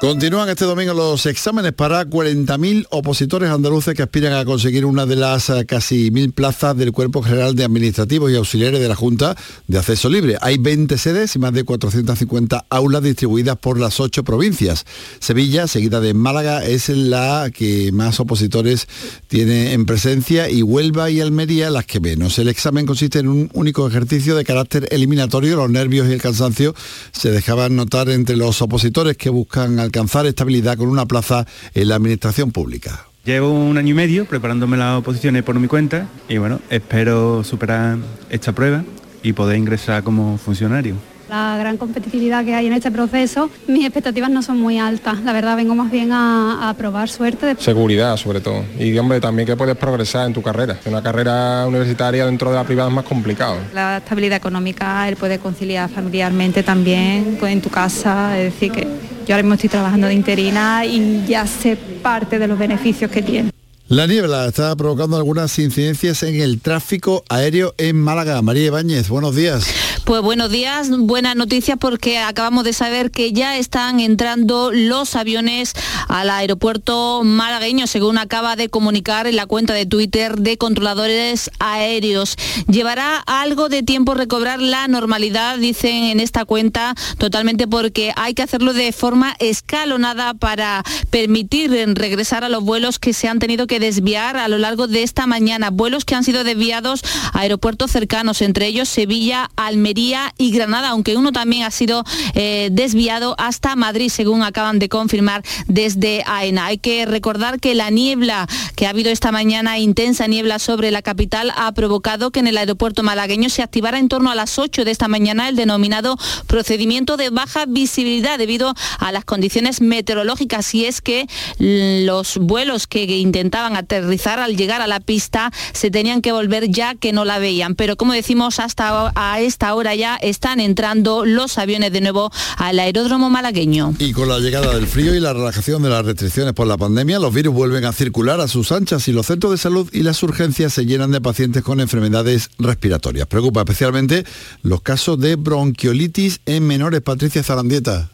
Continúan este domingo los exámenes para 40.000 opositores andaluces que aspiran a conseguir una de las eh, casi mil plazas del Cuerpo General de Administrativos y Auxiliares de la Junta de Acceso Libre. Hay 20 sedes y más de 450 aulas distribuidas por las ocho provincias. Sevilla, seguida de Málaga, es la que más opositores tiene en presencia y Huelva y Almería las que menos. El examen consiste en un único ejercicio de carácter eliminatorio. Los nervios y el cansancio se dejaban notar entre los opositores que buscan alcanzar estabilidad con una plaza en la administración pública. Llevo un año y medio preparándome las oposiciones por mi cuenta y bueno, espero superar esta prueba y poder ingresar como funcionario la gran competitividad que hay en este proceso, mis expectativas no son muy altas. La verdad, vengo más bien a, probar suerte. Seguridad, sobre todo. Y, hombre, también que puedes progresar en tu carrera. Una carrera universitaria dentro de la privada es más complicado. La estabilidad económica, el poder conciliar familiarmente también en tu casa. Es decir, que yo ahora mismo estoy trabajando de interina y ya sé parte de los beneficios que tiene. La niebla está provocando algunas incidencias en el tráfico aéreo en Málaga. María Ibáñez, buenos días. Pues buenos días, buena noticia porque acabamos de saber que ya están entrando los aviones al aeropuerto malagueño, según acaba de comunicar en la cuenta de Twitter de controladores aéreos. Llevará algo de tiempo recobrar la normalidad, dicen en esta cuenta, totalmente porque hay que hacerlo de forma escalonada para permitir regresar a los vuelos que se han tenido que desviar a lo largo de esta mañana. Vuelos que han sido desviados a aeropuertos cercanos, entre ellos Sevilla, Almería y Granada, aunque uno también ha sido eh, desviado hasta Madrid, según acaban de confirmar desde AENA. Hay que recordar que la niebla que ha habido esta mañana, intensa niebla sobre la capital, ha provocado que en el aeropuerto malagueño se activara en torno a las 8 de esta mañana el denominado procedimiento de baja visibilidad debido a las condiciones meteorológicas y es que los vuelos que intentaban aterrizar, al llegar a la pista se tenían que volver ya que no la veían. Pero como decimos, hasta a esta hora ya están entrando los aviones de nuevo al aeródromo malagueño. Y con la llegada del frío y la relajación de las restricciones por la pandemia, los virus vuelven a circular a sus anchas y los centros de salud y las urgencias se llenan de pacientes con enfermedades respiratorias. Preocupa especialmente los casos de bronquiolitis en menores. Patricia Zarandieta.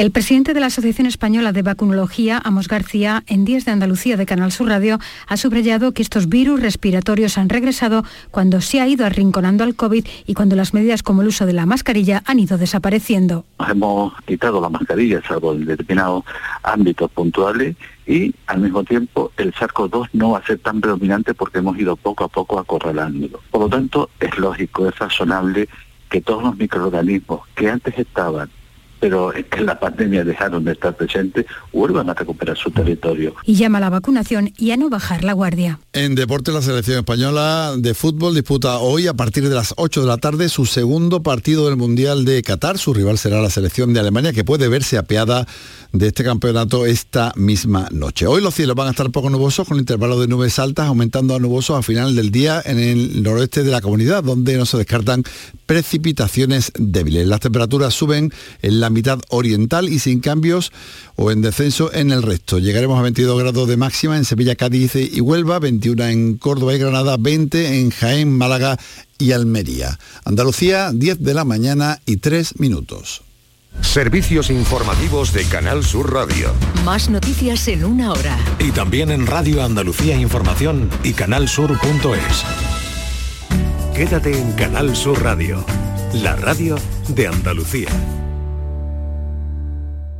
El presidente de la Asociación Española de Vacunología, Amos García, en Días de Andalucía de Canal Sur Radio, ha subrayado que estos virus respiratorios han regresado cuando se ha ido arrinconando al COVID y cuando las medidas como el uso de la mascarilla han ido desapareciendo. hemos quitado la mascarilla, salvo en determinados ámbitos puntuales, y al mismo tiempo el SARS-CoV-2 no va a ser tan predominante porque hemos ido poco a poco acorralándolo. Por lo tanto, es lógico, es razonable que todos los microorganismos que antes estaban pero es que la pandemia dejaron de estar presentes, vuelvan a recuperar su territorio. Y llama a la vacunación y a no bajar la guardia. En deporte, la selección española de fútbol disputa hoy a partir de las 8 de la tarde su segundo partido del Mundial de Qatar. Su rival será la selección de Alemania, que puede verse apeada de este campeonato esta misma noche. Hoy los cielos van a estar poco nubosos, con intervalos de nubes altas, aumentando a nubosos a final del día en el noroeste de la comunidad, donde no se descartan precipitaciones débiles. Las temperaturas suben en la mitad oriental y sin cambios o en descenso en el resto. Llegaremos a 22 grados de máxima en Sevilla, Cádiz y Huelva, 21 en Córdoba y Granada, 20 en Jaén, Málaga y Almería. Andalucía, 10 de la mañana y 3 minutos. Servicios informativos de Canal Sur Radio. Más noticias en una hora. Y también en Radio Andalucía Información y canalsur.es. Quédate en Canal Sur Radio, la radio de Andalucía.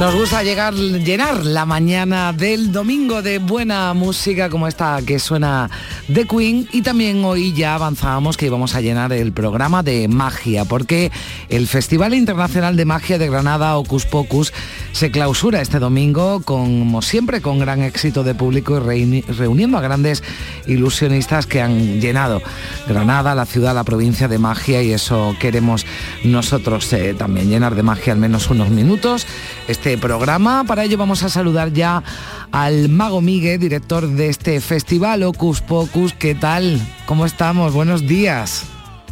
Nos gusta llegar, llenar la mañana del domingo de buena música como esta que suena de Queen y también hoy ya avanzábamos que íbamos a llenar el programa de magia porque el Festival Internacional de Magia de Granada Ocus Pocus se clausura este domingo como siempre con gran éxito de público y reuniendo a grandes ilusionistas que han llenado Granada, la ciudad, la provincia de magia y eso queremos nosotros eh, también llenar de magia al menos unos minutos. Este este programa. Para ello vamos a saludar ya al Mago Miguel, director de este festival Ocus Pocus. ¿Qué tal? ¿Cómo estamos? Buenos días.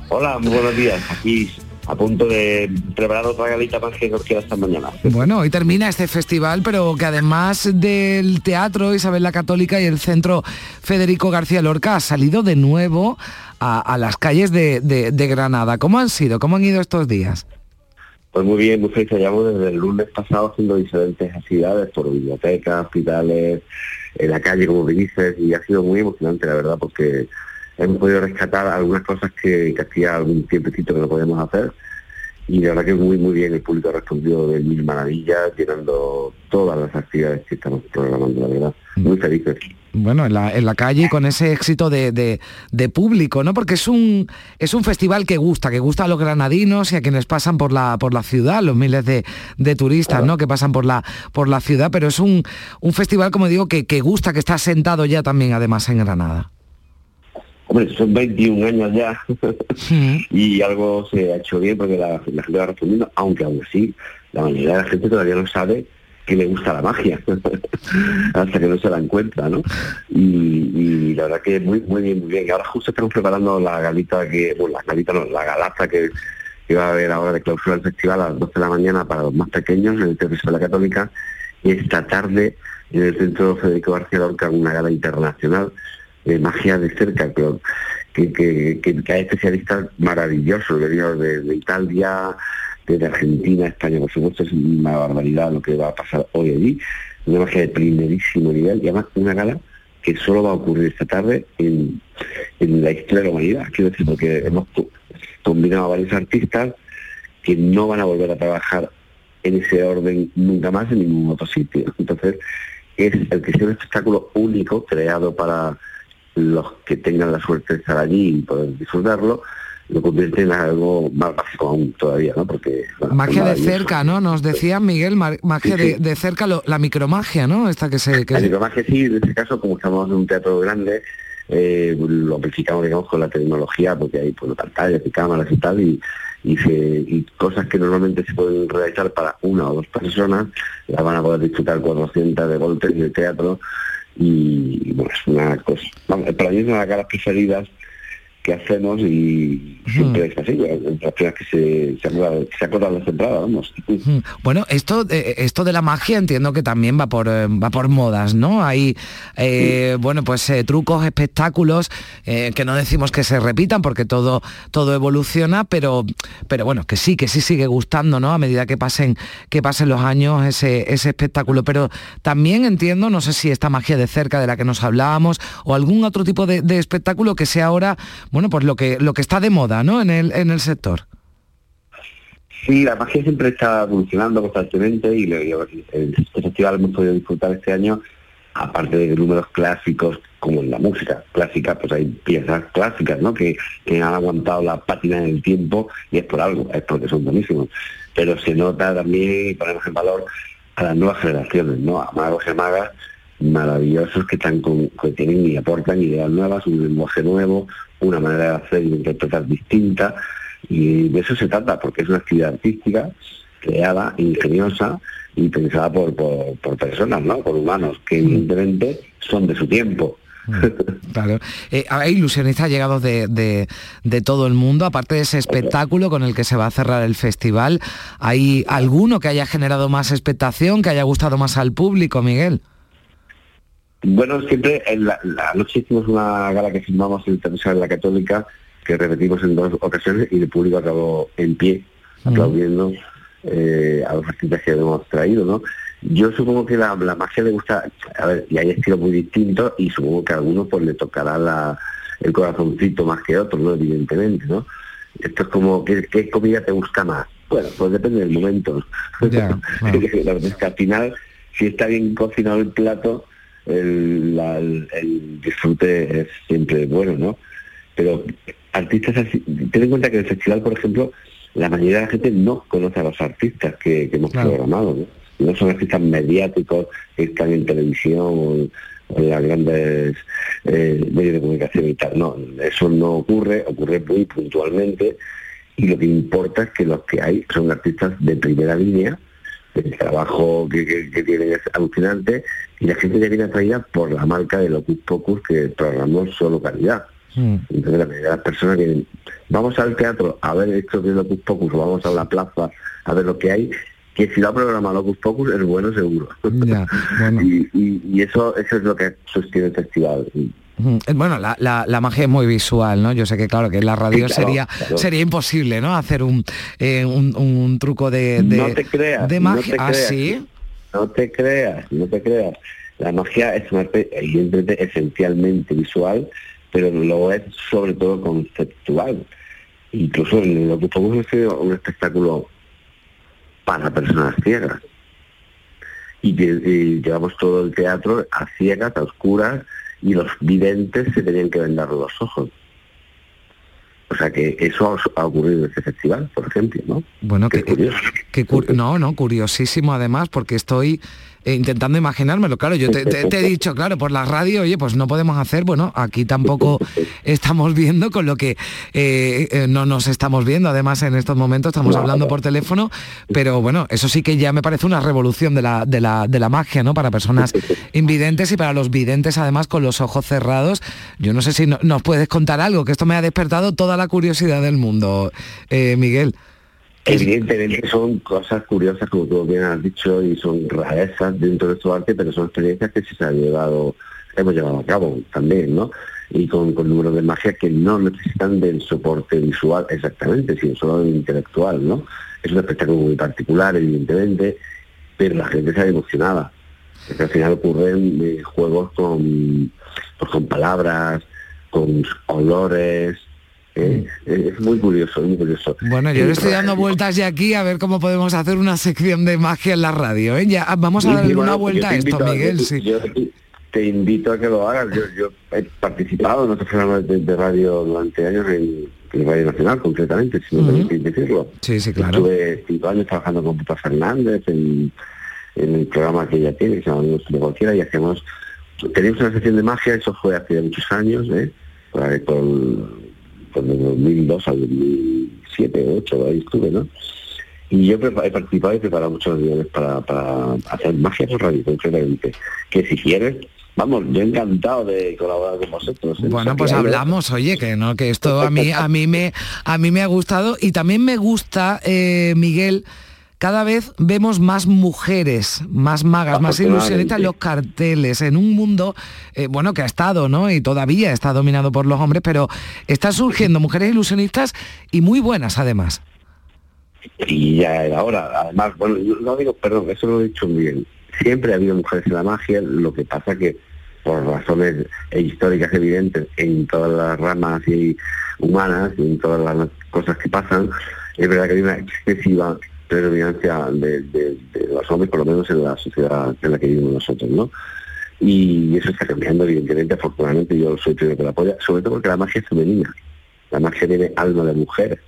Hola, muy buenos días. Aquí a punto de preparar otra galita más que nos queda esta mañana. Bueno, hoy termina este festival, pero que además del Teatro Isabel la Católica y el Centro Federico García Lorca ha salido de nuevo a, las calles de, de Granada. ¿Cómo han sido? ¿Cómo han ido estos días? Pues muy bien, muy feliz. Llevamos desde el lunes pasado haciendo diferentes actividades por bibliotecas, hospitales, en la calle, como dices, y ha sido muy emocionante, la verdad, porque hemos podido rescatar algunas cosas que, hacía algún tiempecito que no podíamos hacer. Y la verdad que muy, muy bien, el público ha respondido de mil maravillas, llenando todas las actividades que estamos programando, la verdad. Muy felices bueno, en la, en la calle con ese éxito de, público, ¿no? Porque es un, es un festival que gusta, que gusta a los granadinos y a quienes pasan por la, por la ciudad, los miles de, turistas, ¿no? Que pasan por la, por la ciudad, pero es un, un festival, como digo, que, que gusta, que está sentado ya también además en Granada. Hombre, son 21 años ya. Y algo se ha hecho bien porque la, la gente va respondiendo, aunque aún así la mayoría de la gente todavía no sabe que le gusta la magia, hasta que no se la encuentra, ¿no? Y, la verdad que muy, muy bien, muy bien. Y ahora justo estamos preparando la galita que, bueno, la galita no, la galaza que, va a haber ahora de clausura del festival a las 12 de la mañana para los más pequeños en el Teatro de la Católica. Y esta tarde en el Centro Federico García Lorca una gala internacional de magia de cerca, que, que, que, hay especialistas maravillosos, de, de Italia, de Argentina, España, por supuesto, es una barbaridad lo que va a pasar hoy allí, una magia de primerísimo nivel y además una gala que solo va a ocurrir esta tarde en, la historia de la humanidad, quiero decir, porque hemos combinado a varios artistas que no van a volver a trabajar en ese orden nunca más en ningún otro sitio. Entonces, es el que sea un espectáculo único creado para los que tengan la suerte de estar allí y poder disfrutarlo, lo convierte en algo más básico aún todavía, ¿no? Porque magia de cerca, ¿no? Nos decía Miguel, magia De, cerca, la micromagia, ¿no? Esta que se la micromagia sí, en este caso como estamos en un teatro grande, eh, lo amplificamos digamos con la tecnología porque hay pues, pantallas y cámaras y tal y, y, cosas que normalmente se pueden realizar para una o dos personas las van a poder disfrutar 400 de golpe en el teatro y, bueno es una cosa para mí es una de las preferidas que hacemos y siempre es así, las que se, se, las entradas, vamos. Bueno, esto, eh, esto de la magia entiendo que también va por, eh, va por modas, ¿no? Hay, eh, bueno, pues trucos, espectáculos, que no decimos que se repitan porque todo, todo evoluciona, pero, pero bueno, que sí, que sí sigue gustando, ¿no? A medida que pasen, que pasen los años ese, ese espectáculo. Pero también entiendo, no sé si esta magia de cerca de la que nos hablábamos o algún otro tipo de, de espectáculo que sea ahora bueno, pues lo que, lo que está de moda, ¿no? En el, en el sector. Sí, la magia siempre está evolucionando constantemente y este festival hemos podido disfrutar este año, aparte de números clásicos como en la música clásica, pues hay piezas clásicas, ¿no? Que, que han aguantado la pátina en el tiempo y es por algo, es porque son buenísimos. Pero se nota también y ponemos en valor a las nuevas generaciones, ¿no? A magos y magas maravillosos que están con, que tienen y aportan ideas nuevas, un lenguaje nuevo, una manera de hacer y de interpretar distinta, y de eso se trata, porque es una actividad artística creada, ingeniosa y pensada por, por, personas, ¿no? Por humanos, que mm. evidentemente son de su tiempo. Mm, claro. Eh, hay ilusionistas llegados de, de, de, todo el mundo, aparte de ese espectáculo con el que se va a cerrar el festival. ¿Hay alguno que haya generado más expectación, que haya gustado más al público, Miguel? Bueno, siempre en la, noche hicimos una gala que filmamos en el Televisión de la Católica, que repetimos en dos ocasiones y el público acabó en pie, aplaudiendo eh, a los artistas que hemos traído, ¿no? Yo supongo que la, magia le gusta, a ver, y hay estilos muy distintos y supongo que a algunos pues le tocará la, el corazoncito más que a otros, ¿no? Evidentemente, ¿no? Esto es como, ¿qué, comida te gusta más? Bueno, pues depende del momento. Ya, es que al final, si está bien cocinado el plato, el, el, disfrute es siempre bueno, ¿no? Pero artistas así, ten en cuenta que en el festival, por ejemplo, la mayoría de la gente no conoce a los artistas que, hemos programado, ¿no? No son artistas mediáticos que están en televisión o en, las grandes eh, medios de comunicación y tal. No, eso no ocurre, ocurre muy puntualmente y lo que importa es que los que hay son artistas de primera línea, el trabajo que, que, tienen es alucinante y la gente ya viene atraída por la marca de Locus Pocus que programamos solo calidad. Mm. Entonces la mayoría de las personas que vamos al teatro a ver esto de Locus Pocus o vamos a la plaza a ver lo que hay, que si la programa Locus Pocus es bueno seguro. y, eso, eso es lo que sostiene el festival. Bueno, la, la, magia es muy visual, ¿no? Yo sé que claro que en la radio sería sería imposible, ¿no? Hacer un, eh, un, truco de, de, no te creas, de magia. No te No te creas, no te creas. La magia es un arte evidentemente esencialmente visual, pero lo es sobre todo conceptual. Incluso en lo que podemos hacer un espectáculo para personas ciegas. Y, y, llevamos todo el teatro a ciegas, a oscuras, y los videntes se tenían que vendar los ojos. O sea que eso ha ocurrido en este festival, por ejemplo, ¿no? Bueno, que, no, no, curiosísimo además, porque estoy eh, intentando imaginármelo. Claro, yo te, he dicho, claro, por la radio, oye, pues no podemos hacer, bueno, aquí tampoco estamos viendo, con lo que eh, eh, no nos estamos viendo, además en estos momentos estamos hablando por teléfono, pero bueno, eso sí que ya me parece una revolución de la, de la, de la magia, ¿no? Para personas invidentes y para los videntes, además, con los ojos cerrados. Yo no sé si nos puedes contar algo, que esto me ha despertado toda la curiosidad del mundo, Miguel. Evidentemente son cosas curiosas, como tú bien has dicho, y son rarezas dentro de su arte, pero son experiencias que sí se han llevado, hemos llevado a cabo también, ¿no? Y con, con números de magia que no necesitan del soporte visual exactamente, sino solo del intelectual, ¿no? Es un espectáculo muy particular, evidentemente, pero la gente se ha emocionada. Porque al final ocurren eh, juegos con, pues, con palabras, con olores, eh, es muy curioso, muy curioso. Bueno, yo le estoy dando vueltas ya aquí a ver cómo podemos hacer una sección de magia en la radio. ¿eh? Ya, vamos a darle una vuelta a esto, Miguel. Yo, te invito a que lo hagas. Yo, he participado en otros programas de, radio durante años en, Radio Nacional, concretamente, si me permitís decirlo. Sí, sí, claro. Estuve cinco años trabajando con Puta Fernández en, el programa que ella tiene, que se llama de Cualquiera, y hacemos... Teníamos una sección de magia, eso fue hace muchos años, ¿eh? Con, de 2002 al 2007, 2008, ahí estuve, ¿no? Y yo he participado y preparado muchos guiones para, para hacer magia por radio, concretamente. Que si quieres, vamos, yo encantado de colaborar con vosotros. ¿eh? Bueno, pues hablamos, oye, que no, que esto a mí, a mí me, a mí me ha gustado y también me gusta, eh, Miguel, cada vez vemos más mujeres, más magas, más ilusionistas en los carteles, en un mundo, eh, bueno, que ha estado, ¿no? Y todavía está dominado por los hombres, pero están surgiendo mujeres ilusionistas y muy buenas además. Y ya era hora, además, bueno, no digo, perdón, eso lo he dicho muy bien. Siempre ha habido mujeres en la magia, lo que pasa que por razones históricas evidentes en todas las ramas y humanas y en todas las cosas que pasan, es verdad que hay una excesiva predominancia de, de, los hombres, por lo menos en la sociedad en la que vivimos nosotros, ¿no? Y eso está cambiando, evidentemente, afortunadamente yo soy primero que la apoya, sobre todo porque la magia es femenina, la magia tiene alma de mujeres.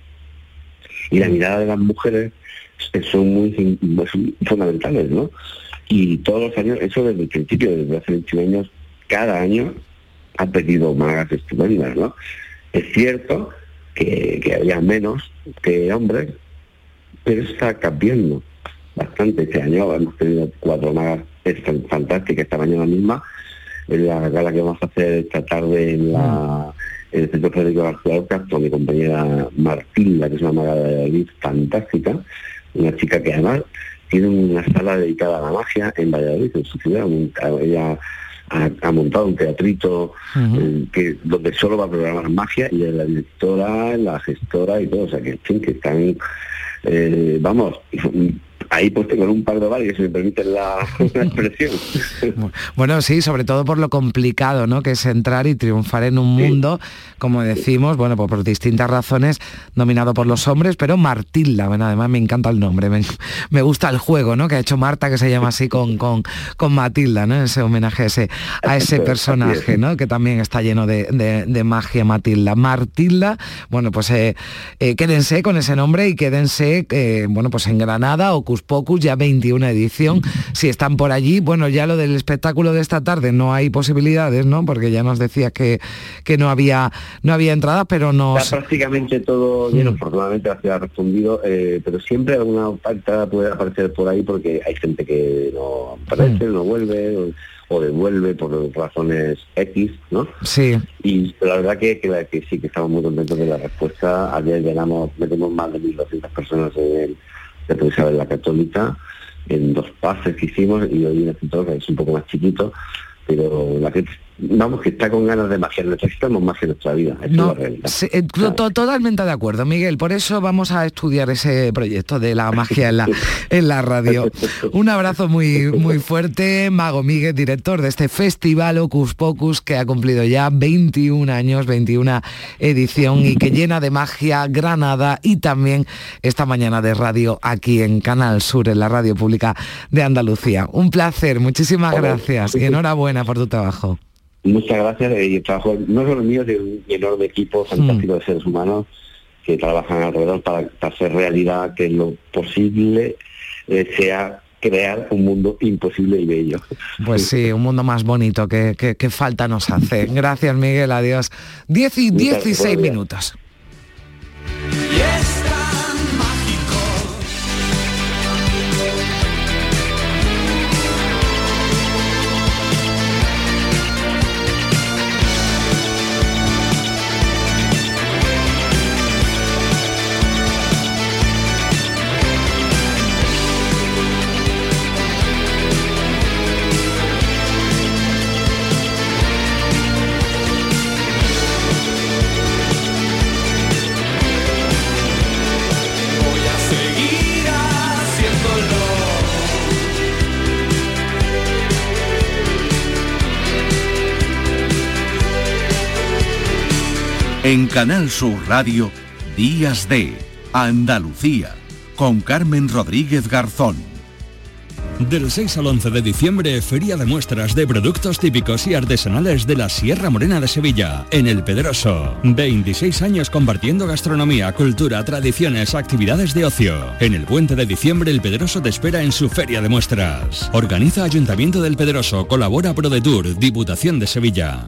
Y la mirada de las mujeres son muy fundamentales, ¿no? Y todos los años, eso desde el principio, desde hace 21 años, cada año ha pedido magas estupendas, ¿no? Es cierto que, que había menos que hombres, pero está cambiando bastante este año. Hemos tenido cuatro magas fantásticas esta mañana misma. En la gala que vamos a hacer esta tarde en, la, el Centro Federico García con mi compañera Martilda, que es una maga de Valladolid fantástica, una chica que además tiene una sala dedicada a la magia en Valladolid, en su ciudad. Ella ha, montado un teatrito eh, que donde solo va a programar magia y es la directora, la gestora y todo, o sea que, que están eh, vamos, ahí pues tengo un par de varios, si me permiten la, expresión. bueno, sí, sobre todo por lo complicado, ¿no? Que es entrar y triunfar en un mundo, como decimos, bueno, pues por distintas razones, dominado por los hombres, pero Martilda, bueno, además me encanta el nombre, me, gusta el juego, ¿no? Que ha hecho Marta, que se llama así con, con, con Matilda, ¿no? Ese homenaje a ese, a ese personaje, ¿no? Que también está lleno de, magia, Matilda. Martilda, bueno, pues eh, eh, quédense con ese nombre y quédense, eh, bueno, pues en Granada, Ocus Pocus, ya 21 edición. Si están por allí, bueno, ya lo del espectáculo de esta tarde no hay posibilidades, ¿no? Porque ya nos decías que, que no había no había entradas, pero no... Está prácticamente todo lleno, mm. afortunadamente la ciudad ha respondido, pero siempre alguna falta puede aparecer por ahí porque hay gente que no aparece, mm. no vuelve o, devuelve por razones X, ¿no? Sí. Y la verdad que, que, sí, que estamos muy contentos de la respuesta. Ayer llenamos, metemos más de 1.200 personas en el de Isabel la Católica, en dos pases que hicimos y hoy en el centro que es un poco más chiquito, pero la gente vamos, que está con ganas de magia. Necesitamos más en nuestra vida. No, eh, totalmente de acuerdo, Miguel. Por eso vamos a estudiar ese proyecto de la magia en la, en la radio. Un abrazo muy, muy fuerte, Mago Miguel, director de este festival Ocus Pocus, que ha cumplido ya 21 años, 21 edición y que llena de magia Granada y también esta mañana de radio aquí en Canal Sur, en la radio pública de Andalucía. Un placer, muchísimas gracias y enhorabuena por tu trabajo. Muchas gracias. Y el trabajo no solo mío, de un enorme equipo fantástico de seres humanos que trabajan alrededor para, hacer realidad que lo posible eh, sea crear un mundo imposible y bello. Pues sí, un mundo más bonito que, que, falta nos hace. Gracias Miguel, adiós. 10 y 16 minutos. En Canal Sur Radio, Días de Andalucía, con Carmen Rodríguez Garzón. Del 6 al 11 de diciembre, Feria de Muestras de Productos Típicos y Artesanales de la Sierra Morena de Sevilla, en El Pedroso. 26 años compartiendo gastronomía, cultura, tradiciones, actividades de ocio. En el puente de diciembre, El Pedroso te espera en su Feria de Muestras. Organiza Ayuntamiento del Pedroso, colabora ProDetour, Diputación de Sevilla.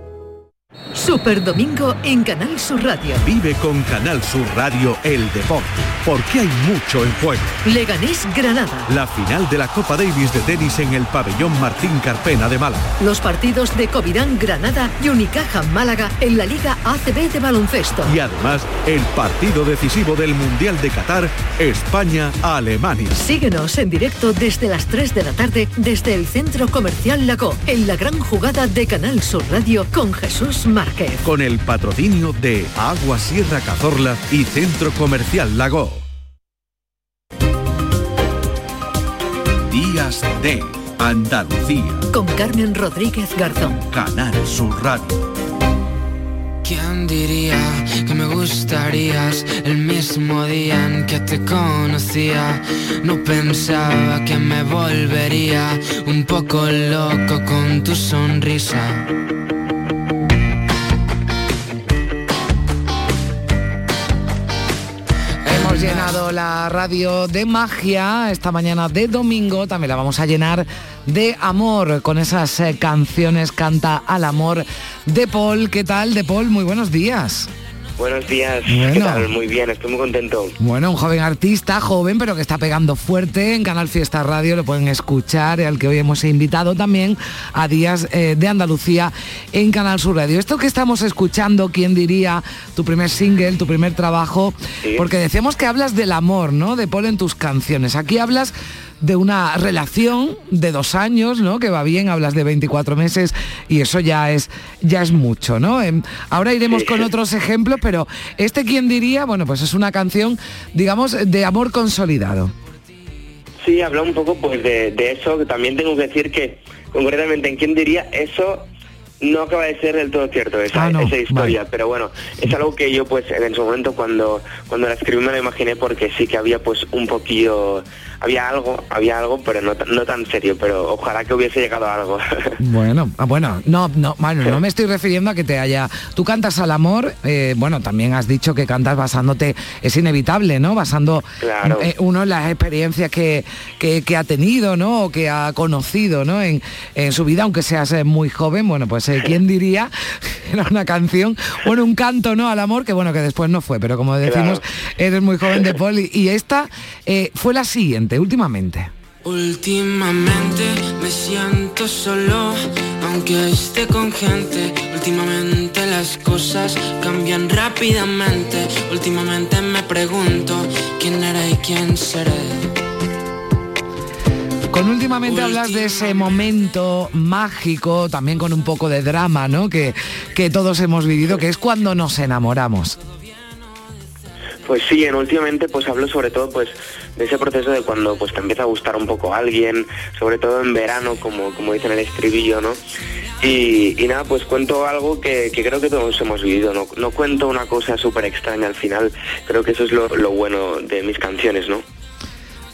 Super Domingo en Canal Sur Radio. Vive con Canal Sur Radio el deporte, porque hay mucho en juego. Leganés Granada. La final de la Copa Davis de tenis en el pabellón Martín Carpena de Málaga. Los partidos de Covirán Granada y Unicaja Málaga en la Liga ACB de baloncesto. Y además el partido decisivo del Mundial de Qatar, España-Alemania. Síguenos en directo desde las 3 de la tarde desde el Centro Comercial Lago, en la gran jugada de Canal Sur Radio con Jesús Márquez. Con el patrocinio de Agua Sierra Cazorla y Centro Comercial Lago. Días de Andalucía. Con Carmen Rodríguez Garzón. Canal Sur Radio. ¿Quién diría que me gustarías el mismo día en que te conocía? No pensaba que me volvería un poco loco con tu sonrisa. La radio de magia, esta mañana de domingo también la vamos a llenar de amor con esas eh, canciones Canta al amor de Paul. ¿Qué tal, de Paul? Muy buenos días. Buenos días, ¿qué tal? Muy bien, estoy muy contento. Bueno, un joven artista, joven, pero que está pegando fuerte en Canal Fiesta Radio, lo pueden escuchar, al que hoy hemos invitado también a Días eh, de Andalucía en Canal Sur Radio. Esto que estamos escuchando, ¿quién diría? Tu primer single, tu primer trabajo, porque decíamos que hablas del amor, ¿no? De Paul en tus canciones. Aquí hablas de una relación de dos años, ¿no? Que va bien, hablas de 24 meses y eso ya es, ya es mucho, ¿no? Em, ahora iremos con otros ejemplos, pero este quién diría, bueno, pues es una canción, digamos, de amor consolidado. Sí, habla un poco pues de, de eso, que también tengo que decir que concretamente en quién diría eso no acaba de ser del todo cierto esa, Ah, esa historia, pero bueno, es algo que yo pues en su momento cuando, cuando la escribí me lo imaginé porque sí que había pues un poquillo, había algo, había algo, pero no, no tan serio, pero ojalá que hubiese llegado a algo. Bueno, ah, bueno, no, no, bueno, no me estoy refiriendo a que te haya. Tú cantas al amor, eh, bueno, también has dicho que cantas basándote, es inevitable, ¿no? Basando Claro. eh, uno en las experiencias que, que, que ha tenido, ¿no? O que ha conocido, ¿no? En, en su vida, aunque seas eh, muy joven, bueno, pues eh, quién diría, era una canción, bueno, un canto, ¿no? Al amor, que bueno, que después no fue, pero como decimos, eres muy joven de Paul y, esta fue la siguiente, últimamente. Últimamente me siento solo, aunque esté con gente. Últimamente las cosas cambian rápidamente. Últimamente me pregunto quién era y quién seré. Con últimamente hablas de ese momento mágico, también con un poco de drama, ¿no? Que, que todos hemos vivido, que es cuando nos enamoramos. Pues sí, en últimamente pues hablo sobre todo pues de ese proceso de cuando pues te empieza a gustar un poco alguien, sobre todo en verano, como, como dicen el estribillo, ¿no? Y, nada, pues cuento algo que, que creo que todos hemos vivido, no, cuento una cosa súper extraña al final, creo que eso es lo, bueno de mis canciones, ¿no?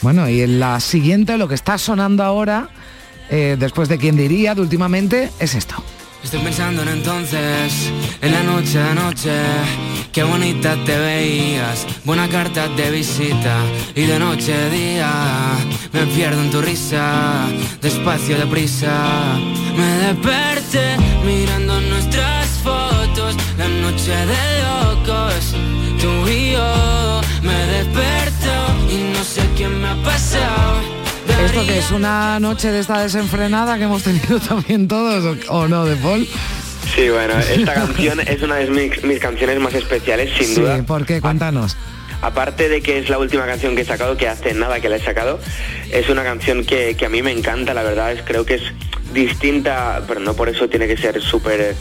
Bueno, y en la siguiente, lo que está sonando ahora, eh, después de quién diría, de últimamente, es esto. Estoy pensando en entonces, en la noche de noche, qué bonita te veías, buena carta de visita y de noche a día me pierdo en tu risa, despacio deprisa, me desperté mirando nuestras fotos, la noche de locos, tú y yo, me desperto y no sé qué me ha pasado. ¿Esto que es una noche de esta desenfrenada que hemos tenido también todos, o, no, de Paul? Sí, bueno, esta canción es una de mis, mis canciones más especiales, sin Sí, duda. ¿por qué? Cuéntanos. Aparte de que es la última canción que he sacado, que hace nada que la he sacado, es una canción que, que a mí me encanta, la verdad, es creo que es distinta, pero no por eso tiene que ser súper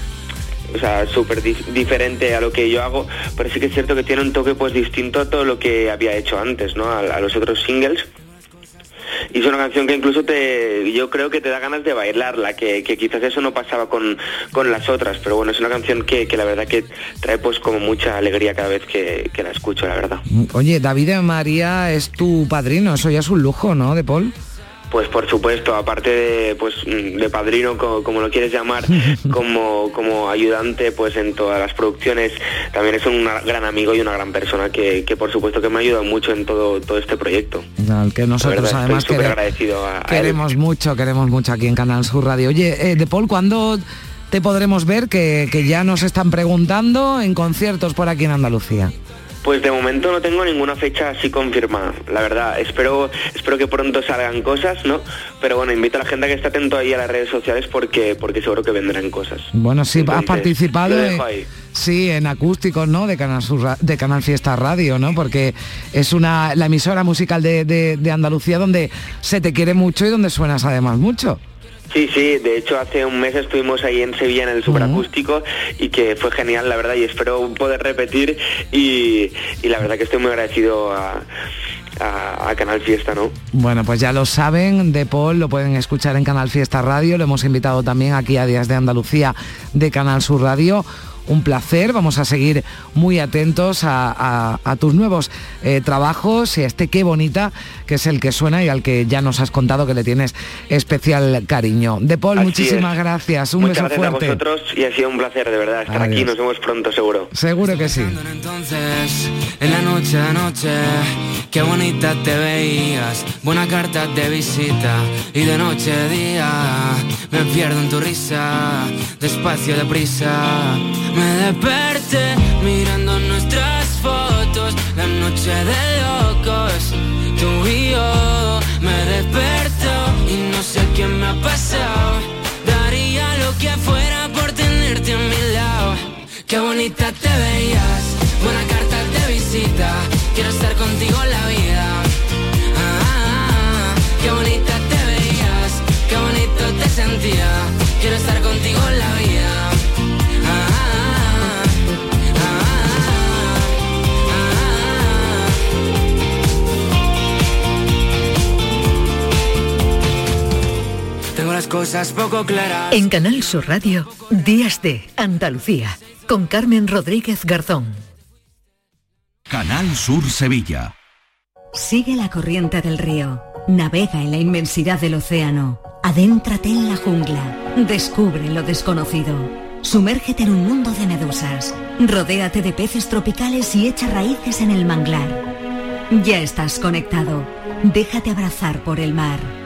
o sea, súper dif- diferente a lo que yo hago, pero sí que es cierto que tiene un toque pues distinto a todo lo que había hecho antes, ¿no? A, a los otros singles. Y es una canción que incluso te, yo creo que te da ganas de bailarla, que, que quizás eso no pasaba con, con las otras, pero bueno, es una canción que, que la verdad que trae pues como mucha alegría cada vez que, que la escucho, la verdad. Oye, David María es tu padrino, eso ya es un lujo, ¿no, de Paul? Pues por supuesto, aparte de, pues, mm, de padrino, co- como, lo quieres llamar, como, como ayudante pues en todas las producciones, también es un gran amigo y una gran persona que, que por supuesto que me ha ayudado mucho en todo, todo este proyecto. Al que nosotros verdad, además quere- agradecido a, él. queremos mucho, queremos mucho aquí en Canal Sur Radio. Oye, eh, de Paul, ¿cuándo te podremos ver? Que, que ya nos están preguntando en conciertos por aquí en Andalucía. Pues de momento no tengo ninguna fecha así confirmada, la verdad. Espero, espero que pronto salgan cosas, ¿no? Pero bueno, invito a la gente a que esté atento ahí a las redes sociales porque, porque seguro que vendrán cosas. Bueno, sí, has Entonces, participado lo en- sí, en acústicos, ¿no? De Canal Sur de Canal Fiesta Radio, ¿no? Porque es una la emisora musical de, de- de Andalucía donde se te quiere mucho y donde suenas además mucho. Sí, sí, de hecho hace un mes estuvimos ahí en Sevilla en el superacústico y que fue genial, la verdad, y espero poder repetir y, y la verdad que estoy muy agradecido a, a- a Canal Fiesta, ¿no? Bueno, pues ya lo saben, de Paul lo pueden escuchar en Canal Fiesta Radio, lo hemos invitado también aquí a Días de Andalucía de Canal Sur Radio. Un placer. Vamos a seguir muy atentos a, tus nuevos eh, trabajos y a este Qué Bonita, que es el que suena y al que ya nos has contado que le tienes especial cariño. De Paul, muchísimas gracias. Un beso gracias fuerte. a vosotros y ha sido un placer, de verdad, estar aquí. Nos vemos pronto, seguro. Seguro que sí. Entonces, en la noche a noche, qué bonita te veías. Buena carta de visita y de noche a día. Me pierdo en tu risa, despacio, deprisa. Me desperté mirando nuestras fotos, la noche de locos. Tú y yo me desperto y no sé qué me ha pasado. Daría lo que fuera por tenerte a mi lado. Qué bonita te veías, buena carta de visita. Quiero estar contigo la vida. Ah, ah, ah, qué bonita te veías, qué bonito te sentía. Quiero estar contigo la vida. Las cosas poco claras. En Canal Sur Radio, Días de Andalucía, con Carmen Rodríguez Garzón. Canal Sur Sevilla. Sigue la corriente del río, navega en la inmensidad del océano, adéntrate en la jungla, descubre lo desconocido, sumérgete en un mundo de medusas, rodéate de peces tropicales y echa raíces en el manglar. Ya estás conectado, déjate abrazar por el mar.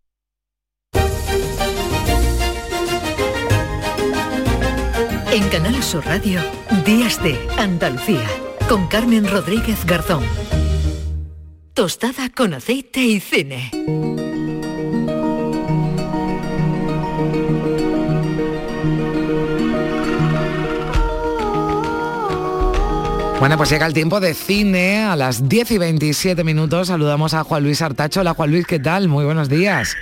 En Canal Sur Radio, Días de Andalucía, con Carmen Rodríguez Garzón. Tostada con aceite y cine. Bueno, pues llega el tiempo de cine. A las 10 y 27 minutos saludamos a Juan Luis Artacho. Hola Juan Luis, ¿qué tal? Muy buenos días.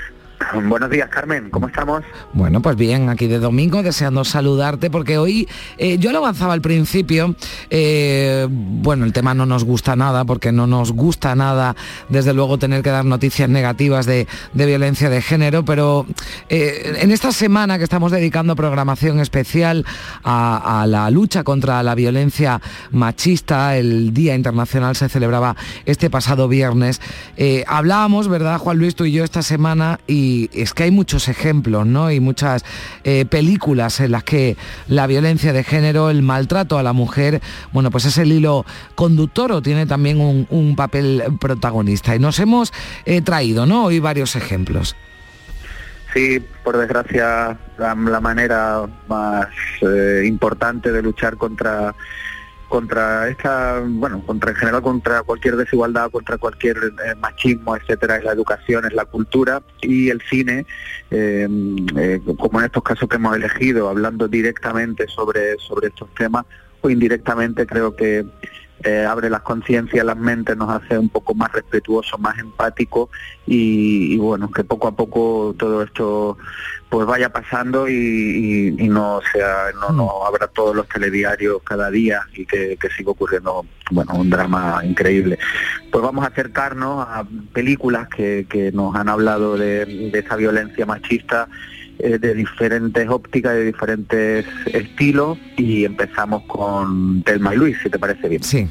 Buenos días, Carmen. ¿Cómo estamos? Bueno, pues bien, aquí de domingo, deseando saludarte, porque hoy eh, yo lo avanzaba al principio. eh, bueno, el tema no nos gusta nada, porque no nos gusta nada, desde luego, tener que dar noticias negativas de, violencia de género, pero eh, en esta semana que estamos dedicando programación especial a, a la lucha contra la violencia machista, el Día Internacional se celebraba este pasado viernes. hablábamos, ¿verdad, Juan Luis, tú y yo esta semana? Y es que hay muchos ejemplos, ¿no? Y muchas eh, películas en las que la violencia de género, el maltrato a la mujer, bueno, pues es el hilo conductor o tiene también un, papel protagonista. Y nos hemos eh, traído, ¿no? Hoy varios ejemplos. Sí, por desgracia, la, la manera más eh, importante de luchar contra contra esta, bueno, contra en general contra cualquier desigualdad, contra cualquier eh, machismo, etcétera, es la educación, es la cultura y el cine, eh, eh, como en estos casos que hemos elegido, hablando directamente sobre sobre estos temas o indirectamente creo que eh, abre las conciencias, las mentes, nos hace un poco más respetuosos, más empáticos y, bueno, que poco a poco todo esto pues vaya pasando y, no sea no, no habrá todos los telediarios cada día y que, siga ocurriendo bueno un drama increíble. Pues vamos a acercarnos a películas que, que nos han hablado de, de esa violencia machista eh, de diferentes ópticas, de diferentes estilos y empezamos con Telma y Luis, si te parece bien. Sí.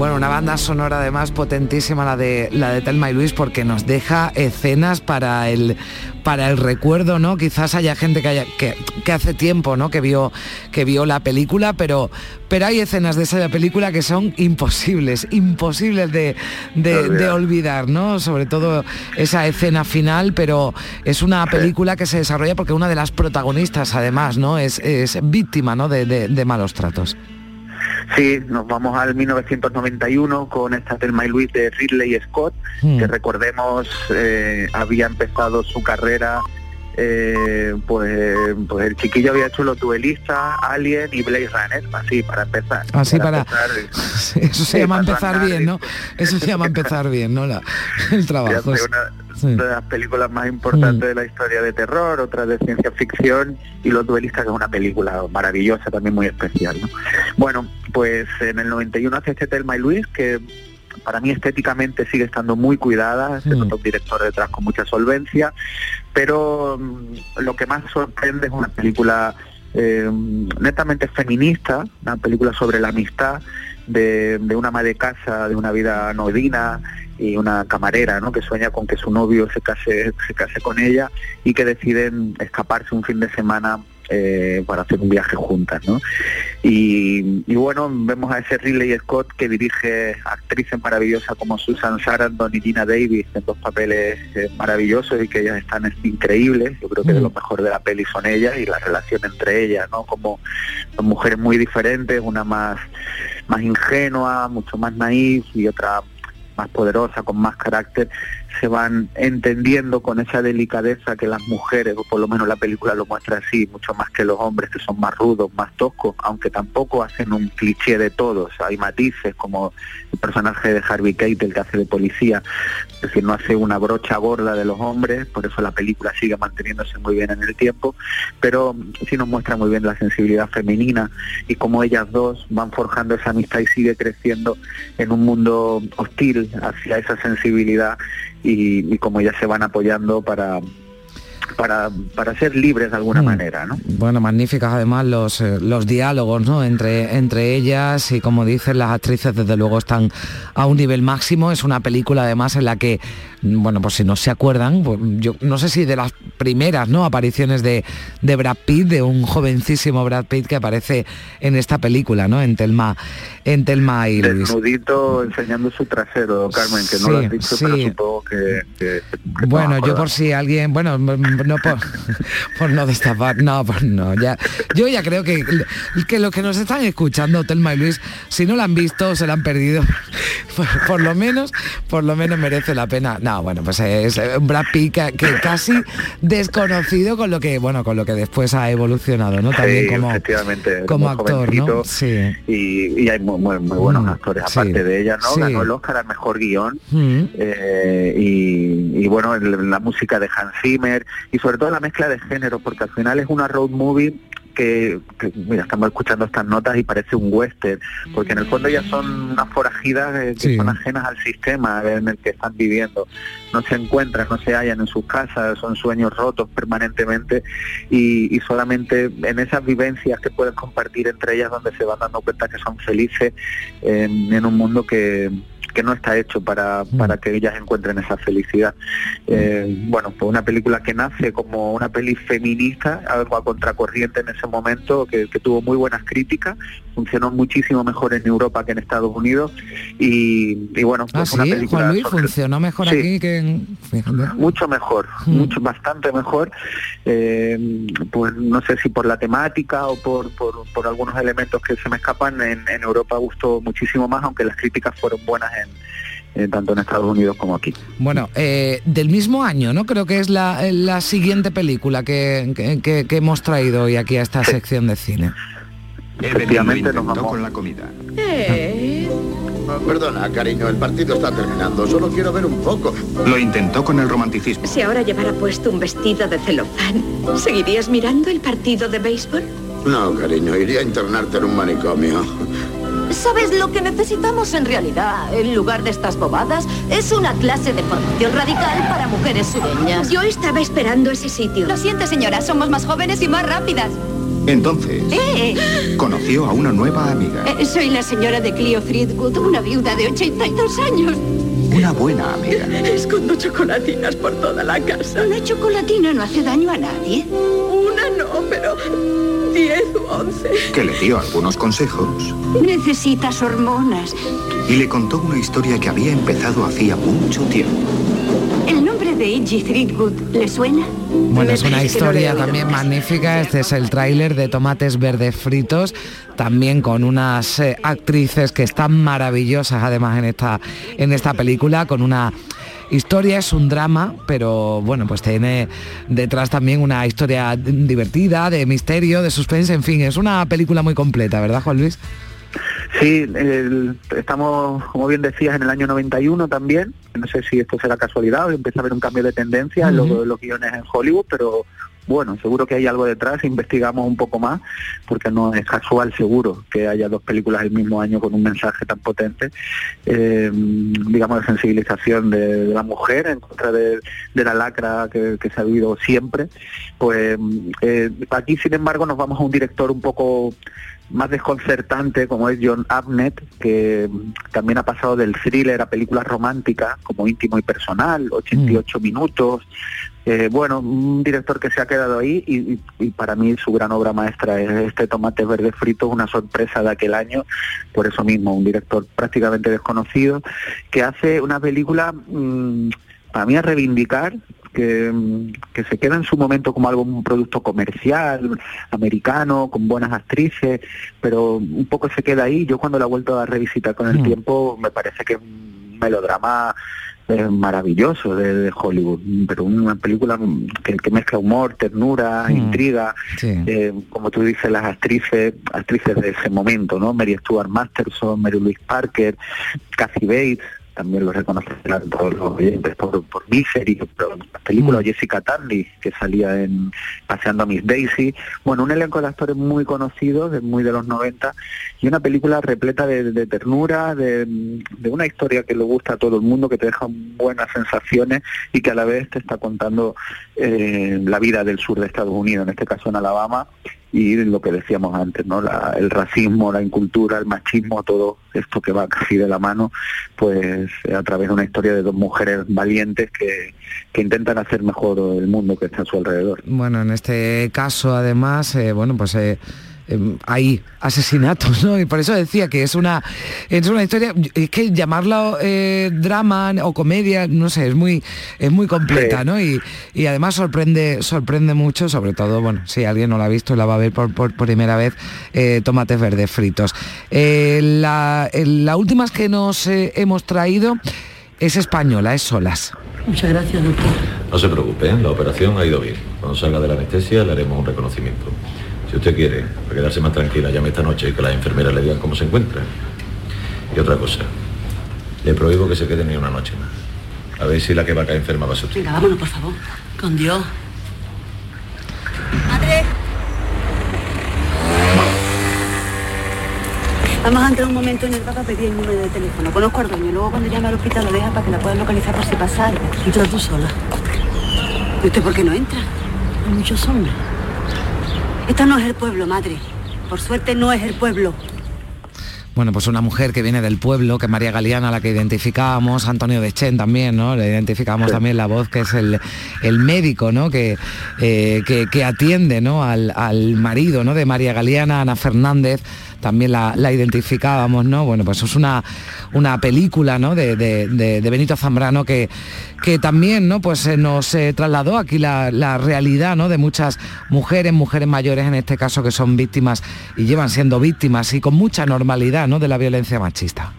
Bueno, una banda sonora además potentísima la de la de Telma y Luis porque nos deja escenas para el para el recuerdo, ¿no? Quizás haya gente que, haya, que, hace tiempo, ¿no? Que vio que vio la película, pero pero hay escenas de esa película que son imposibles, imposibles de, de, olvidar, ¿no? Sobre todo esa escena final, pero es una película que se desarrolla porque una de las protagonistas, además, ¿no? Es, es víctima, ¿no? de malos tratos. Sí, nos vamos al 1991 con esta Thelma y Luis de Ridley Scott, hmm. que recordemos eh, había empezado su carrera eh, pues, pues el chiquillo había hecho los duelistas, Alien y Blaze Runner, así para empezar. Así para, eso se llama empezar bien, ¿no? Eso se llama empezar bien, ¿no? el trabajo. Una, de las películas más importantes mm. de la historia de terror, otra de ciencia ficción y Los duelistas que es una película maravillosa, también muy especial, ¿no? Bueno, pues en el 91 hace este Telma y Luis que para mí estéticamente sigue estando muy cuidada, se nota un director detrás con mucha solvencia, pero mm, lo que más sorprende es una película eh, netamente feminista, una película sobre la amistad de, una ama de casa, de una vida nodina y una camarera, ¿no? Que sueña con que su novio se case, se case con ella y que deciden escaparse un fin de semana eh, para hacer un viaje juntas, ¿no? Y, bueno, vemos a ese Ridley Scott que dirige actrices maravillosas como Susan Sarandon y Dina Davis en dos papeles eh, maravillosos y que ellas están increíbles. Yo creo que de lo mejor de la peli son ellas y la relación entre ellas, ¿no? Como son mujeres muy diferentes, una más más ingenua, mucho más naif y otra más poderosa, con más carácter, se van entendiendo con esa delicadeza que las mujeres, o por lo menos la película lo muestra así, mucho más que los hombres que son más rudos, más toscos, aunque tampoco hacen un cliché de todos, hay matices como el personaje de Harvey Keitel que hace de policía, es decir, no hace una brocha gorda de los hombres, por eso la película sigue manteniéndose muy bien en el tiempo, pero sí nos muestra muy bien la sensibilidad femenina y cómo ellas dos van forjando esa amistad y sigue creciendo en un mundo hostil hacia esa sensibilidad y, como ya se van apoyando para, para, para, ser libres de alguna mm. manera. ¿no? Bueno, magníficas además los, eh, los diálogos ¿no? entre, entre ellas y como dicen las actrices desde luego están a un nivel máximo. Es una película además en la que bueno, pues si no se acuerdan, pues yo no sé si de las primeras ¿no? apariciones de, de Brad Pitt, de un jovencísimo Brad Pitt que aparece en esta película, ¿no? En Telma, en Telma y Luis. Desnudito enseñando su trasero, Carmen, que no lo has dicho, pero supongo que... bueno, yo por si alguien, bueno, no por, por no destapar, no, pues no, ya, yo ya creo que, que los que nos están escuchando, Telma y Luis, si no la han visto, se la han perdido, por, lo menos, por lo menos merece la pena. No, bueno, pues es un Brad Pitt que, casi desconocido con lo que, bueno, con lo que después ha evolucionado, ¿no? También como, como actor, ¿no? Sí. Y, hay muy, buenos mm, actores, aparte de ella, ¿no? Ganó el Oscar al mejor guion. Mm. Eh, y, bueno, la música de Hans Zimmer y sobre todo la mezcla de género, porque al final es una road movie que, mira, estamos escuchando estas notas y parece un western, porque en el fondo ya son unas forajidas eh, que son ajenas al sistema en el que están viviendo. No se encuentran, no se hallan en sus casas, son sueños rotos permanentemente y, solamente en esas vivencias que pueden compartir entre ellas donde se van dando cuenta que son felices en un mundo que, que no está hecho para, mm. para que ellas encuentren esa felicidad. Eh, bueno, pues una película que nace como una peli feminista, algo a contracorriente en ese momento, que, tuvo muy buenas críticas, funcionó muchísimo mejor en Europa que en Estados Unidos y, bueno, pues ah, una película funcionó mejor aquí que en... Mucho mejor, mm. mucho, bastante mejor, eh, pues no sé si por la temática o por, por, algunos elementos que se me escapan, en, en Europa gustó muchísimo más, aunque las críticas fueron buenas eh, tanto en Estados Unidos como aquí. Bueno, eh, del mismo año, ¿no? Creo que es la, la siguiente película que, que, que, hemos traído hoy aquí a esta sección de cine. Efectivamente nos vamos con la comida. Eh. Perdona, cariño, el partido está terminando. Solo quiero ver un poco. Lo intentó con el romanticismo. Si ahora llevara puesto un vestido de celofán, ¿seguirías mirando el partido de béisbol? No, cariño, iría a internarte en un manicomio. ¿Sabes lo que necesitamos en realidad? En lugar de estas bobadas, es una clase de formación radical para mujeres sureñas. Yo estaba esperando ese sitio. Lo siento, señora, somos más jóvenes y más rápidas. Entonces, ¿Eh? conoció a una nueva amiga. Eh, soy la señora de Clio Friedwood, una viuda de 82 años. Una buena amiga. Escondo chocolatinas por toda la casa. Una chocolatina no hace daño a nadie. Una no, pero 10 u 11. Que le dio algunos consejos Necesitas hormonas. y le contó una historia que había empezado hacía mucho tiempo. ¿El nombre de Iggy Threadgood le suena? Bueno, es una historia también magnífica. Este es el tráiler de Tomates Verdes Fritos, también con unas eh, actrices que están maravillosas además en esta, en esta película, con una historia, es un drama, pero bueno, pues tiene detrás también una historia divertida, de misterio, de suspense, en fin, es una película muy completa, ¿verdad, Juan Luis? Sí, el- estamos, como bien decías, en el año 91 también. No sé si esto será casualidad o empieza a haber un cambio de tendencia en los guiones en Hollywood, pero bueno, seguro que hay algo detrás, investigamos un poco más, porque no es casual seguro que haya dos películas el mismo año con un mensaje tan potente, eh, digamos, de sensibilización de, la mujer en contra de, la lacra que, que se ha vivido siempre. Pues eh, aquí, sin embargo, nos vamos a un director un poco más desconcertante como es John Abnett, que mm, también ha pasado del thriller a películas románticas como íntimo y personal, 88 minutos. Eh, bueno, un director que se ha quedado ahí y, y- y para mí su gran obra maestra es este Tomate Verde Frito, una sorpresa de aquel año, por eso mismo, un director prácticamente desconocido, que hace una película mm, para mí a reivindicar que, mm, que se queda en su momento como algo, un producto comercial, americano, con buenas actrices, pero un poco se queda ahí. Yo cuando la he vuelto a revisitar con el Mm. tiempo, me parece que es un melodrama eh, maravilloso de, de Hollywood, pero una película mm, que, que mezcla humor, ternura, intriga, Sí. eh, como tú dices, las actrices, actrices de ese momento, ¿no? Mary Stuart Masterson, Mary Louise Parker, Kathy Bates, también lo reconocerán todos los oyentes por, por Misery, la película Mm. Jessica Tandy, que salía en Paseando a Miss Daisy. Bueno, un elenco de actores muy conocidos, de, muy de los 90, y una película repleta de, de ternura, de, de una historia que le gusta a todo el mundo, que te deja buenas sensaciones y que a la vez te está contando eh, la vida del sur de Estados Unidos, en este caso en Alabama, y lo que decíamos antes, ¿no? La- el racismo, la incultura, el machismo, todo esto que va casi de la mano, pues a través de una historia de dos mujeres valientes que, que intentan hacer mejor el mundo que está a su alrededor. Bueno, en este caso además, eh, bueno, pues eh, eh, hay asesinatos, ¿no? Y por eso decía que es una es una historia, es que llamarlo eh, drama o comedia, no sé, es muy es muy completa, Sí. ¿no? Y, y además sorprende sorprende mucho, sobre todo, bueno, si alguien no la ha visto y la va a ver por, por primera vez, eh, tomates verdes fritos. Eh, la, la última que nos eh, hemos traído es española, es Solas. Muchas gracias, doctor. No se preocupe, ¿eh? la operación ha ido bien. Cuando salga de la anestesia le haremos un reconocimiento. Si usted quiere, para quedarse más tranquila, llame esta noche y que las enfermeras le digan cómo se encuentra. Y otra cosa, le prohíbo que se quede ni una noche más. A ver si la que va a caer enferma va a ser usted. Venga, vámonos, por favor. Con Dios. Madre. Vamos a entrar un momento en el bar para pedir el número de teléfono. Conozco al dueño. Luego cuando llame al hospital lo deja para que la puedan localizar por si pasa algo. Entra tú sola. ¿Y usted por qué no entra? Hay muchos hombres. Esto no es el pueblo, madre. Por suerte no es el pueblo. Bueno, pues una mujer que viene del pueblo, que es María Galeana, la que identificábamos, Antonio Dechen también, ¿no? Le identificábamos también la voz, que es el, el médico, ¿no? Que, eh, que, que atiende, ¿no? Al, al marido, ¿no? De María Galeana, Ana Fernández, también la, identificábamos, ¿no? Bueno, pues es una, una película, ¿no? De- de Benito Zambrano que, que también, ¿no? Pues eh, nos eh, trasladó aquí la, la realidad, ¿no? De muchas mujeres, mujeres mayores en este caso, que son víctimas y llevan siendo víctimas y con mucha normalidad, ¿no? De la violencia machista.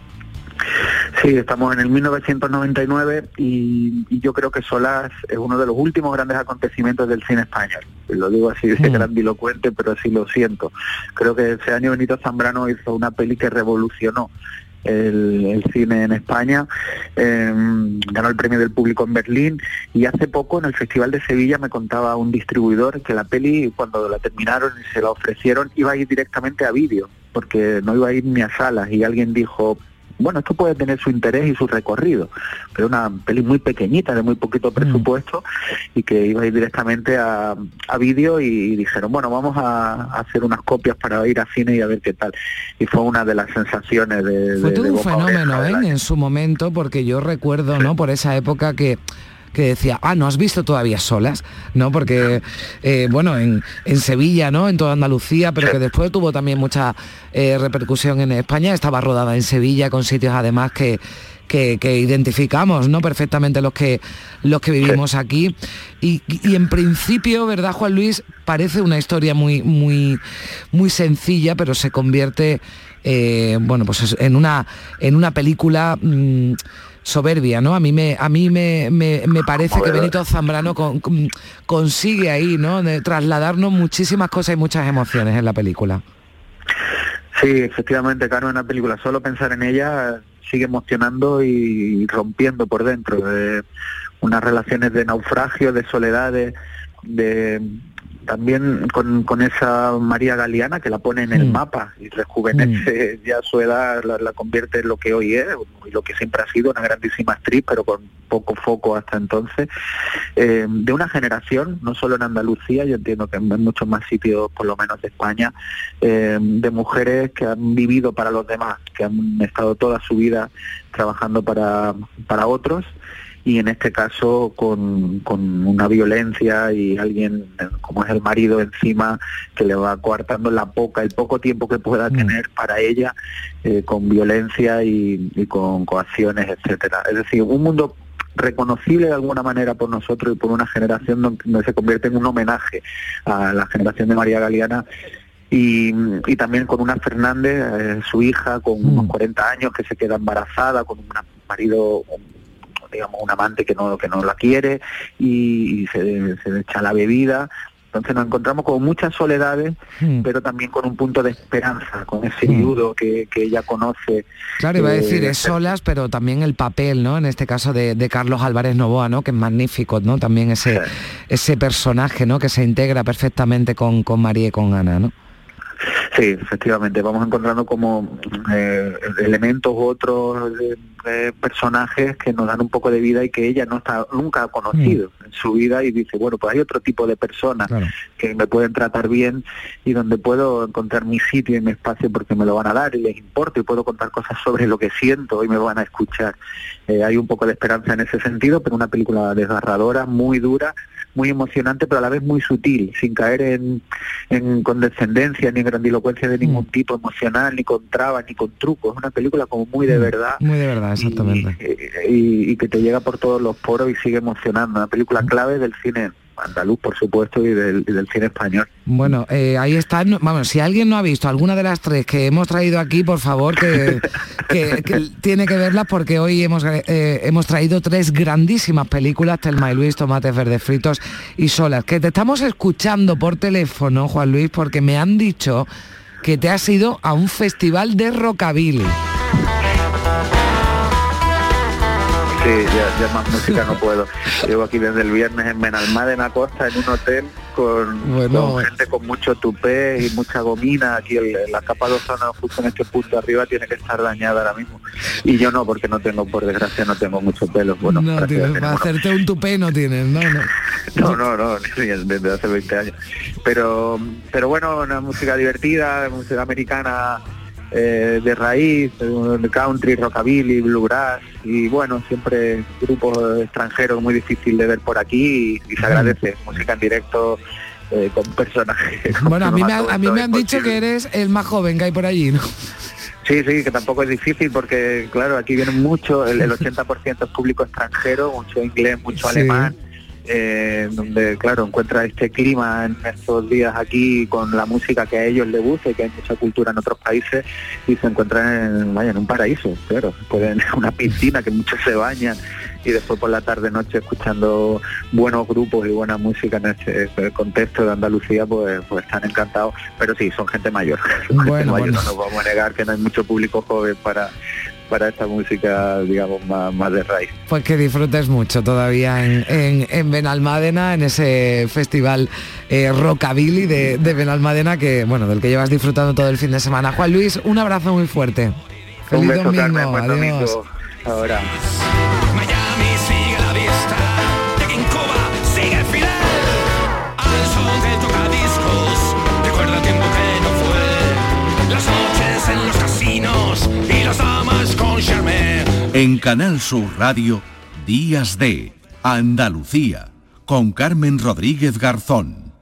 Sí, estamos en el 1999 y, y, yo creo que Solas es uno de los últimos grandes acontecimientos del cine español. Lo digo así de mm. grandilocuente, pero así lo siento. Creo que ese año Benito Zambrano hizo una peli que revolucionó el, cine en España, em, ganó el premio del público en Berlín y hace poco en el Festival de Sevilla me contaba un distribuidor que la peli cuando la terminaron y se la ofrecieron iba a ir directamente a vídeo porque no iba a ir ni a salas y alguien dijo bueno, esto puede tener su interés y su recorrido, pero una peli muy pequeñita, de muy poquito mm. presupuesto, y que iba a ir directamente a, vídeo y, dijeron, bueno, vamos a, hacer unas copias para ir a cine y a ver qué tal. Y fue una de las sensaciones de... Fue todo un fenómeno ¿eh? en su momento, porque yo recuerdo, ¿no? Por esa época que que decía, ah, ¿no has visto todavía solas? ¿No? Porque, eh, bueno, en, Sevilla, ¿no? En toda Andalucía, pero que después tuvo también mucha eh, repercusión en España, estaba rodada en Sevilla con sitios además que, que, identificamos ¿no? perfectamente los que, los que vivimos aquí. Y, en principio, ¿verdad, Juan Luis? Parece una historia muy, muy, muy sencilla, pero se convierte eh, bueno, pues en una, en una película. Mm, soberbia, ¿no? A mí me, a mí me, me, parece que Benito Zambrano consigue ahí, ¿no? De trasladarnos muchísimas cosas y muchas emociones en la película. Sí, efectivamente, Carmen, una película, solo pensar en ella sigue emocionando y rompiendo por dentro de unas relaciones de naufragio, de soledad, de también con, con, esa María Galeana que la pone en el mm. mapa y rejuvenece mm. ya su edad, la, convierte en lo que hoy es y lo que siempre ha sido una grandísima actriz, pero con poco foco hasta entonces, eh, de una generación, no solo en Andalucía, yo entiendo que en muchos más sitios, por lo menos de España, eh, de mujeres que han vivido para los demás, que han estado toda su vida trabajando para, para otros y en este caso con, con, una violencia y alguien como es el marido encima que le va coartando la poca, el poco tiempo que pueda mm. tener para ella eh, con violencia y, con coacciones, etcétera. Es decir, un mundo reconocible de alguna manera por nosotros y por una generación donde se convierte en un homenaje a la generación de María Galeana y, y, también con una Fernández, eh, su hija, con unos 40 mm. años, que se queda embarazada, con un marido digamos, un amante que no, que no la quiere y, se, se echa la bebida. Entonces nos encontramos con muchas soledades, hmm. pero también con un punto de esperanza, con ese hmm. que, ella conoce. Claro, iba a decir, es solas, pero también el papel, ¿no? En este caso de, Carlos Álvarez Novoa, ¿no? Que es magnífico, ¿no? También ese, ese personaje, ¿no? Que se integra perfectamente con, con María y con Ana, ¿no? Sí, efectivamente, vamos encontrando como eh, elementos u otros personajes que nos dan un poco de vida y que ella no está nunca ha conocido mm. en su vida y dice, bueno, pues hay otro tipo de personas que me pueden tratar bien y donde puedo encontrar mi sitio y mi espacio porque me lo van a dar y les importa y puedo contar cosas sobre lo que siento y me van a escuchar. Eh, hay un poco de esperanza en ese sentido, pero una película desgarradora, muy dura, muy emocionante, pero a la vez muy sutil, sin caer en, en condescendencia ni en grandilocuencia de ningún mm. tipo emocional, ni con trabas, ni con trucos. Es una película como muy de mm, verdad. Muy de verdad, exactamente. Y, que te llega por todos los poros y sigue emocionando. Una película mm. clave del cine andaluz, por supuesto, y del, cine español. Bueno, eh, ahí está. Vamos, si alguien no ha visto alguna de las tres que hemos traído aquí, por favor, que, tiene que verlas porque hoy hemos, eh, hemos traído tres grandísimas películas, Telma y Luis, Tomates Verdes Fritos y Solas, que te estamos escuchando por teléfono, Juan Luis, porque me han dicho que te has ido a un festival de rockabilly. Sí, ya, más música no puedo. Llevo aquí desde el viernes en Benalmádena Costa, en un hotel con, gente con mucho tupé y mucha gomina. Aquí la capa de ozono justo en este punto arriba tiene que estar dañada ahora mismo. Y yo no, porque no tengo, por desgracia, no tengo mucho pelo. Bueno, no, para hacerte un tupé no tienes, no, no. No, no, no, desde hace 20 años. Pero, pero bueno, una música divertida, música americana eh, de raíz, de country, rockabilly, bluegrass y bueno, siempre grupos extranjeros muy difícil de ver por aquí y, se agradece música en directo eh, con personajes. Bueno, a mí, me, a mí me han dicho que eres el más joven que hay por allí, ¿no? Sí, sí, que tampoco es difícil porque, claro, aquí vienen mucho, el, 80% es público extranjero, mucho inglés, mucho alemán eh, donde claro encuentra este clima en estos días aquí con la música que a ellos les gusta y que hay mucha cultura en otros países y se encuentran en, vaya, en un paraíso, claro, pueden una piscina que muchos se bañan y después por la tarde noche escuchando buenos grupos y buena música en este, contexto de Andalucía pues, pues están encantados. Pero sí son gente mayor, bueno, no nos vamos a negar que no hay mucho público joven para para esta música, digamos, más, de raíz. Pues que disfrutes mucho todavía en, en, Benalmádena, en ese festival eh, rockabilly de, de, Benalmádena, que, bueno, del que llevas disfrutando todo el fin de semana. Juan Luis, un abrazo muy fuerte. Feliz domingo, adiós. Ahora. En Canal Sur Radio, Días de Andalucía, con Carmen Rodríguez Garzón.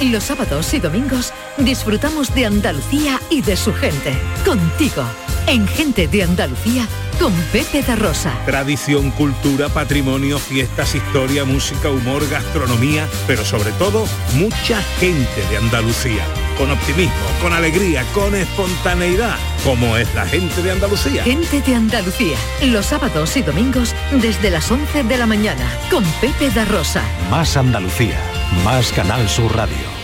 Los sábados y domingos disfrutamos de Andalucía y de su gente. Contigo, en Gente de Andalucía, con Pepe da Rosa. Tradición, cultura, patrimonio, fiestas, historia, música, humor, gastronomía, pero sobre todo, mucha gente de Andalucía con optimismo, con alegría, con espontaneidad, como es la gente de Andalucía. Gente de Andalucía, los sábados y domingos desde las 11 de la mañana, con Pepe da Rosa. Más Andalucía, más Canal Sur Radio.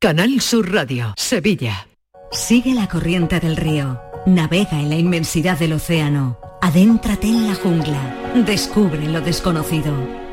Canal Sur Radio, Sevilla. Sigue la corriente del río, navega en la inmensidad del océano, adéntrate en la jungla, descubre lo desconocido.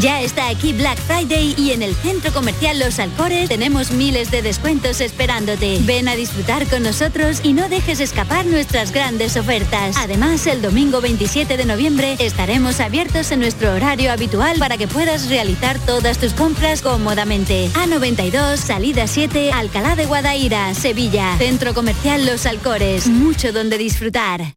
Ya está aquí Black Friday y en el centro comercial Los Alcores tenemos miles de descuentos esperándote. Ven a disfrutar con nosotros y no dejes escapar nuestras grandes ofertas. Además, el domingo 27 de noviembre estaremos abiertos en nuestro horario habitual para que puedas realizar todas tus compras cómodamente. A92, salida 7, Alcalá de Guadaira, Sevilla. Centro comercial Los Alcores. Mucho donde disfrutar.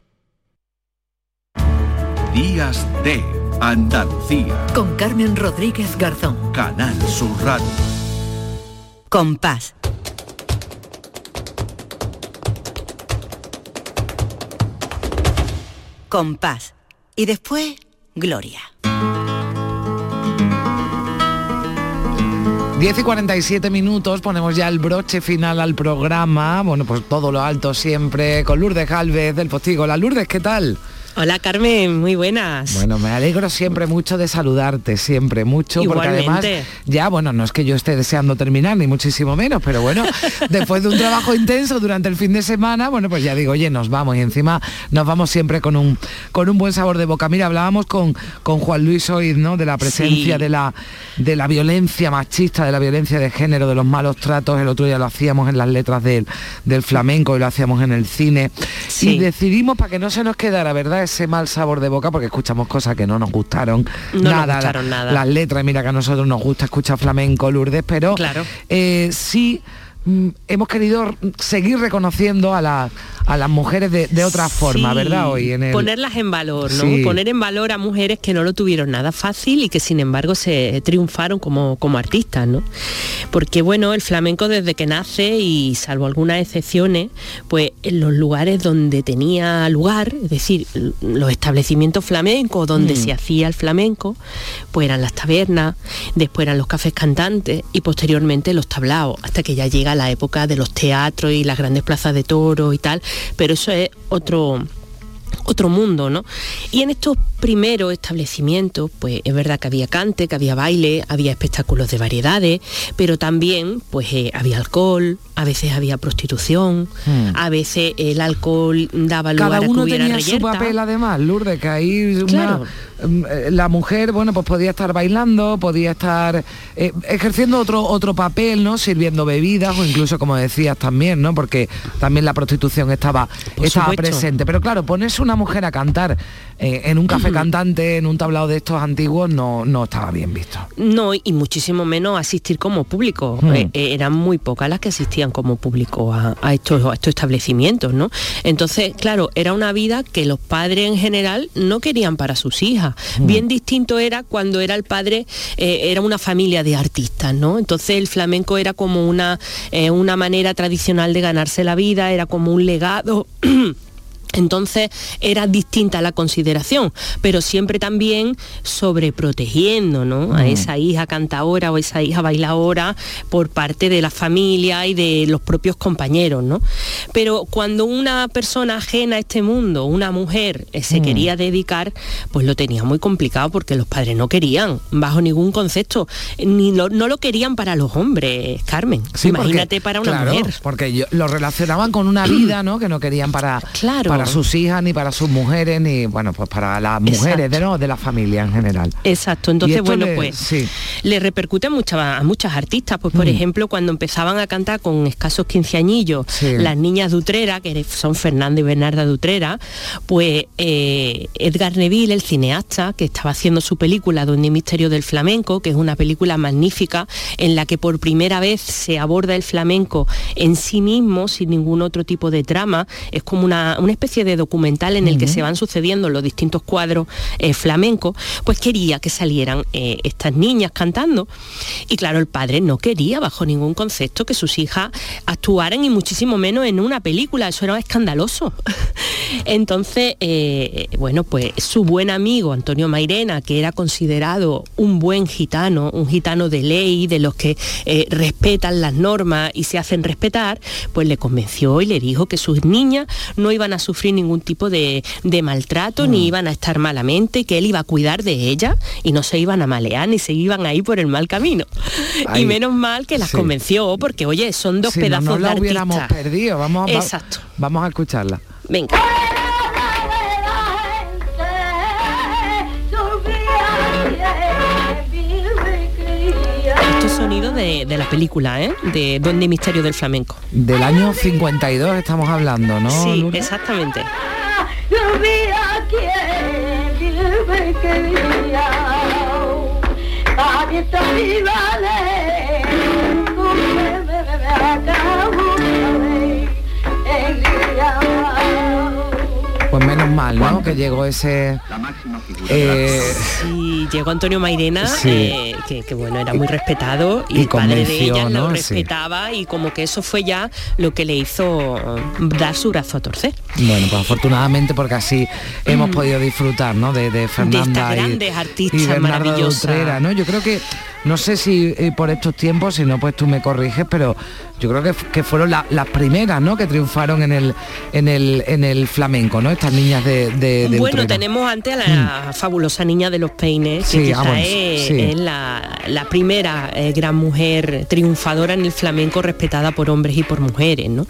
Días de Andalucía. Con Carmen Rodríguez Garzón. Canal Sur Radio. Compás. Compás. Y después, Gloria. 10 y 47 minutos, ponemos ya el broche final al programa. Bueno, pues todo lo alto siempre con Lourdes Galvez del Postigo. La Lourdes, ¿qué tal? Hola Carmen, muy buenas. Bueno, me alegro siempre mucho de saludarte, siempre mucho, porque además ya, bueno, no es que yo esté deseando terminar, ni muchísimo menos, pero bueno, después de un trabajo intenso durante el fin de semana, bueno, pues ya digo, oye, nos vamos y encima nos vamos siempre con un, con un buen sabor de boca. Mira, hablábamos con, con Juan Luis hoy, ¿no? De la presencia de, la, de la violencia machista, de la violencia de género, de los malos tratos, el otro día lo hacíamos en las letras del, del flamenco y lo hacíamos en el cine. Y decidimos, para que no se nos quedara, ¿verdad? Ese mal sabor de boca porque escuchamos cosas que no nos gustaron nada, nada. Las letras, mira que a nosotros nos gusta escuchar flamenco, Lourdes, pero claro. Eh, sí hemos querido seguir reconociendo a, la- a las mujeres de, de otra forma, ¿verdad? Hoy en el... Ponerlas en valor, ¿no? Sí. Poner en valor a mujeres que no lo tuvieron nada fácil y que sin embargo se triunfaron como, como artistas, ¿no? Porque bueno, el flamenco desde que nace y salvo algunas excepciones, pues en los lugares donde tenía lugar, es decir, los establecimientos flamencos donde Mm. se hacía el flamenco, pues eran las tabernas, después eran los cafés cantantes y posteriormente los tablaos, hasta que ya llega la época de los teatros y las grandes plazas de toros y tal, pero eso es otro otro mundo, ¿no? Y en estos primeros establecimientos, pues es verdad que había cante, que había baile, había espectáculos de variedades, pero también pues eh, había alcohol, a veces había prostitución, Hmm. a veces el alcohol daba lugar Cada a que uno hubiera tenía su papel además, Lourdes, que ahí una- Claro. Mm, eh, la mujer, bueno, pues podía estar bailando, podía estar eh, ejerciendo otro otro papel, ¿no? Sirviendo bebidas o incluso, como decías también, ¿no? Porque también la prostitución estaba, Por estaba supuesto. presente. Pero claro, ponerse una mujer a cantar eh, en un café cantante, en un tablado de estos antiguos, no, no estaba bien visto. No, y muchísimo menos asistir como público. Eh, eran muy pocas las que asistían como público a, a estos, a estos establecimientos, ¿no? Entonces, claro, era una vida que los padres en general no querían para sus hijas. Hmm. Bien distinto era cuando era el padre, eh, era una familia de artistas, ¿no? Entonces el flamenco era como una, eh, una manera tradicional de ganarse la vida, era como un legado. Entonces era distinta la consideración, pero siempre también sobreprotegiendo ¿no? a Mm. esa hija cantadora o esa hija bailadora por parte de la familia y de los propios compañeros. ¿no? Pero cuando una persona ajena a este mundo, una mujer, eh, se Mm. quería dedicar, pues lo tenía muy complicado porque los padres no querían, bajo ningún concepto, ni lo- no lo querían para los hombres, Carmen. Sí, porque- Imagínate para una claro, mujer. Porque yo- lo relacionaban con una vida, ¿no? Que no querían para, Claro. para sus hijas, ni para sus mujeres, ni bueno, pues para las mujeres de, ¿no? de la familia en general. Exacto, entonces bueno, le- pues sí. le repercute a muchas, a muchas artistas, pues por Mm. ejemplo cuando empezaban a cantar con escasos quinceañillos, Sí. las niñas de Utrera, que son Fernando y Bernarda de Utrera, pues eh, Edgar Neville, el cineasta, que estaba haciendo su película Donde hay misterio del flamenco, que es una película magnífica en la que por primera vez se aborda el flamenco en sí mismo, sin ningún otro tipo de trama, es como una, una especie de documental en el que se van sucediendo los distintos cuadros eh, flamencos, pues quería que salieran eh, estas niñas cantando. Y claro, el padre no quería bajo ningún concepto que sus hijas actuaran y muchísimo menos en una película, eso era escandaloso. Entonces, eh, bueno, pues su buen amigo Antonio Mairena, que era considerado un buen gitano, un gitano de ley, de los que respetan las normas y se hacen respetar, pues le convenció y le dijo que sus niñas no iban a sufrir ningún tipo de, de maltrato, ni iban a estar malamente, que él iba a cuidar de ellas y no se iban a malear ni se iban a ir por el mal camino. Y menos mal que las sí. convenció, porque oye, son dos Si pedazos no de la hubiéramos artistas. perdido. Vamos, va- vamos a escucharla. Venga. Estos sonidos de, de la película, ¿eh? De Donde hay misterio del flamenco. Del año 52 estamos hablando, ¿no? sí, exactamente. Menos mal, ¿no? Que llegó ese... eh, Sí, llegó Antonio Mairena, Sí. eh, que, que, bueno, era muy respetado y, Y el padre de ella ¿no? lo Sí. respetaba y como que eso fue ya lo que le hizo dar su brazo a torcer. Bueno, pues afortunadamente porque así hemos podido disfrutar, ¿no? De, de Fernanda y- grandes artistas y Bernardo de ¿no? Yo creo que, no sé si eh, por estos tiempos, si no, pues tú me corriges, pero yo creo que, que fueron la- las primeras, ¿no? Que triunfaron en el, en el, en el flamenco, ¿no? Estas niñas de, de, de Bueno, Utrera. tenemos antes a la fabulosa niña de los peines, que Sí, quizá bueno, es, sí. es la, la primera eh, gran mujer triunfadora en el flamenco respetada por hombres y por mujeres, ¿no?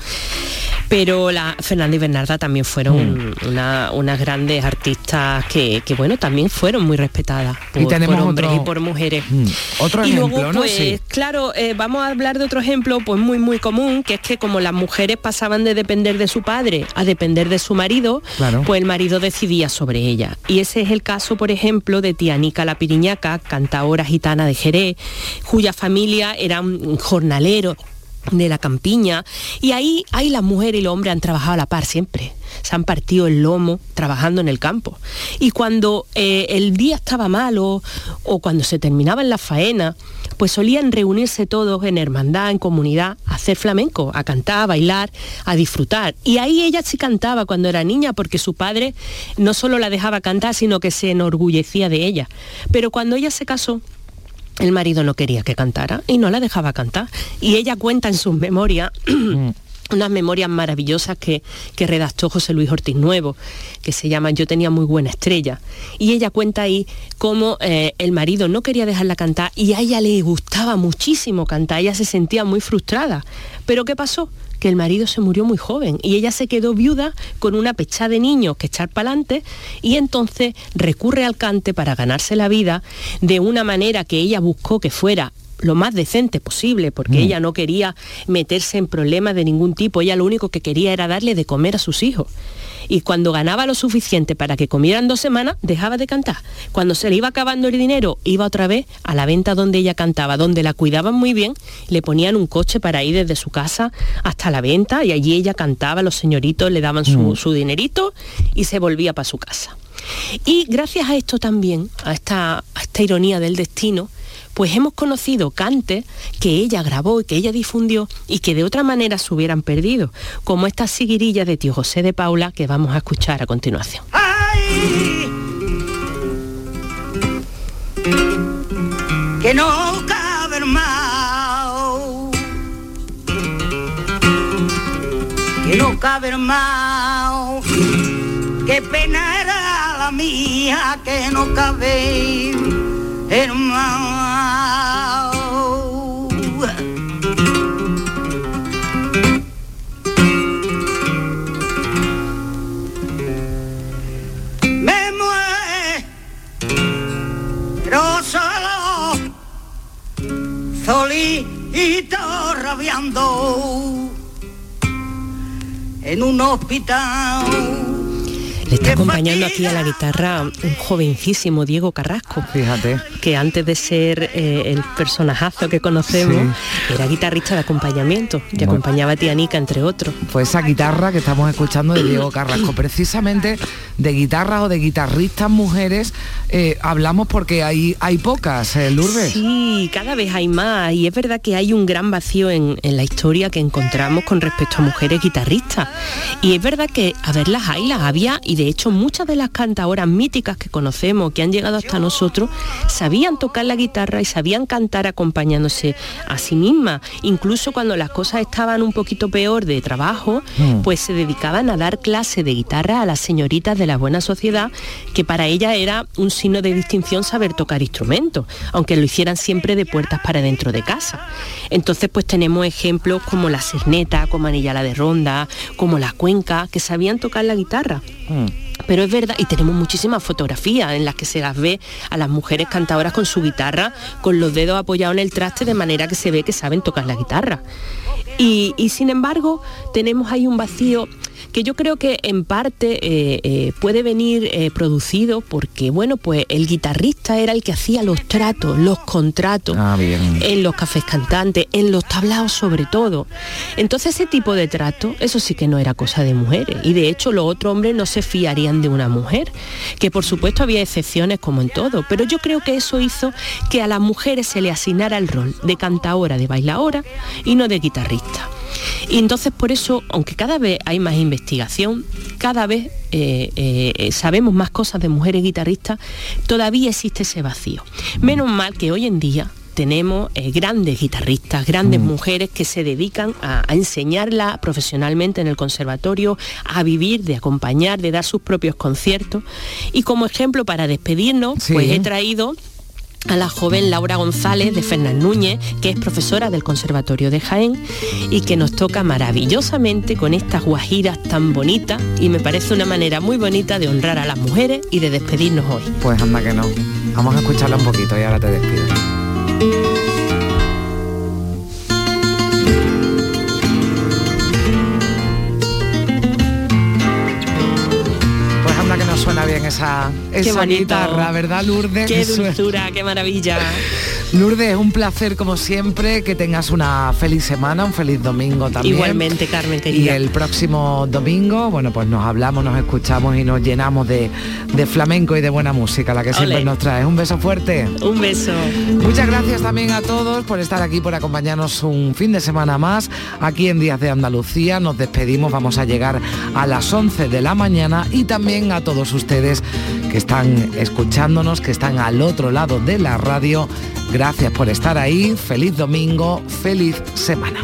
Pero la Fernanda y Bernarda también fueron Mm. una- unas grandes artistas que, que, bueno, también fueron muy respetadas por, Y tenemos por hombres otro- y por mujeres. Mm, Otro y ejemplo, luego, ¿no? pues, Sí. claro, eh, vamos a hablar de otro ejemplo, pues muy, muy común, que es que como las mujeres pasaban de depender de su padre a depender de su marido, Claro. pues el marido decidía sobre ella. Y ese es el caso, por ejemplo, de Tianica la Piriñaca, cantaora gitana de Jerez, cuya familia eran jornaleros de la campiña y ahí, ahí las mujeres y los hombres han trabajado a la par siempre se han partido el lomo trabajando en el campo. Y cuando eh, el día estaba malo o cuando se terminaba en la faena, pues solían reunirse todos en hermandad, en comunidad, a hacer flamenco, a cantar, a bailar, a disfrutar. Y ahí ella sí cantaba cuando era niña, porque su padre no solo la dejaba cantar, sino que se enorgullecía de ella. Pero cuando ella se casó, el marido no quería que cantara y no la dejaba cantar. Y ella cuenta en sus memorias unas memorias maravillosas que, redactó José Luis Ortiz Nuevo, que se llama Yo tenía muy buena estrella. Y ella cuenta ahí cómo eh, el marido no quería dejarla cantar y a ella le gustaba muchísimo cantar, ella se sentía muy frustrada. Pero ¿qué pasó? Que el marido se murió muy joven y ella se quedó viuda con una pecha de niños que echar para adelante y entonces recurre al cante para ganarse la vida de una manera que ella buscó que fuera lo más decente posible, porque mm. ella no quería meterse en problemas de ningún tipo, ella lo único que quería era darle de comer a sus hijos. Y cuando ganaba lo suficiente para que comieran dos semanas, dejaba de cantar. Cuando se le iba acabando el dinero, iba otra vez a la venta donde ella cantaba, donde la cuidaban muy bien, le ponían un coche para ir desde su casa hasta la venta y allí ella cantaba, los señoritos le daban su, mm. su dinerito y se volvía para su casa. Y gracias a esto también, a esta, a esta ironía del destino, pues hemos conocido cantes que ella grabó y que ella difundió y que de otra manera se hubieran perdido, como esta siguirilla de tío José de Paula que vamos a escuchar a continuación. Que no cabe más, que no cabe más, qué pena era la mía que no cabe hermano. Me muero solo, solito rabiando en un hospital le está acompañando aquí a la guitarra un jovencísimo Diego Carrasco. Fíjate. Que antes de ser eh, el personajazo que conocemos, era guitarrista de acompañamiento y acompañaba a Tianica, entre otros. Pues esa guitarra que estamos escuchando de Diego Carrasco, precisamente de guitarras o de guitarristas mujeres, eh, hablamos porque hay, hay pocas, ¿eh, Lourdes? Sí, cada vez hay más y es verdad que hay un gran vacío en, en la historia que encontramos con respecto a mujeres guitarristas. Y es verdad que a verlas hay, las había y de hecho muchas de las cantadoras míticas que conocemos, que han llegado hasta nosotros, sabían tocar la guitarra y sabían cantar acompañándose a sí mismas. Incluso cuando las cosas estaban un poquito peor de trabajo, mm. pues se dedicaban a dar clase de guitarra a las señoritas de la buena sociedad, que para ella era un signo de distinción saber tocar instrumentos, aunque lo hicieran siempre de puertas para dentro de casa. Entonces pues tenemos ejemplos como la Cerneta, como Anillala de Ronda, como la Cuenca, que sabían tocar la guitarra. Mm. Pero es verdad, y tenemos muchísimas fotografías en las que se las ve a las mujeres cantadoras con su guitarra, con los dedos apoyados en el traste, de manera que se ve que saben tocar la guitarra. Y, y sin embargo, tenemos ahí un vacío que yo creo que en parte eh, eh, puede venir eh, producido porque, bueno, pues el guitarrista era el que hacía los tratos, los contratos ah, en los cafés cantantes, en los tablaos sobre todo. Entonces ese tipo de trato, eso sí que no era cosa de mujeres. Y de hecho los otros hombres no se fiarían de una mujer, que por supuesto había excepciones como en todo, pero yo creo que eso hizo que a las mujeres se le asignara el rol de cantaora, de bailaora y no de guitarrista. Y entonces por eso, aunque cada vez hay más investigación, cada vez eh, eh, sabemos más cosas de mujeres guitarristas, todavía existe ese vacío. Menos mal que hoy en día tenemos eh, grandes guitarristas, grandes mm. mujeres que se dedican a, enseñarla profesionalmente en el conservatorio, a vivir, de acompañar, de dar sus propios conciertos. Y como ejemplo para despedirnos, pues he traído a la joven Laura González de Fernán Núñez, que es profesora del Conservatorio de Jaén y que nos toca maravillosamente con estas guajiras tan bonitas y me parece una manera muy bonita de honrar a las mujeres y de despedirnos hoy. Pues anda que no. Vamos a escucharla un poquito y ahora te despido. suena bien esa, esa guitarra, ¿verdad, Lourdes? Qué dulzura, qué maravilla. Lourdes, un placer como siempre, que tengas una feliz semana, un feliz domingo también. Igualmente, Carmen, Y querida. el próximo domingo, bueno, pues nos hablamos, nos escuchamos y nos llenamos de, de flamenco y de buena música, la que siempre nos trae. Un beso fuerte. Un beso. Muchas gracias también a todos por estar aquí, por acompañarnos un fin de semana más aquí en Días de Andalucía. Nos despedimos, vamos a llegar a las 11 de la mañana y también a todos ustedes que están escuchándonos, que están al otro lado de la radio. Gracias por estar ahí. Feliz domingo, feliz semana.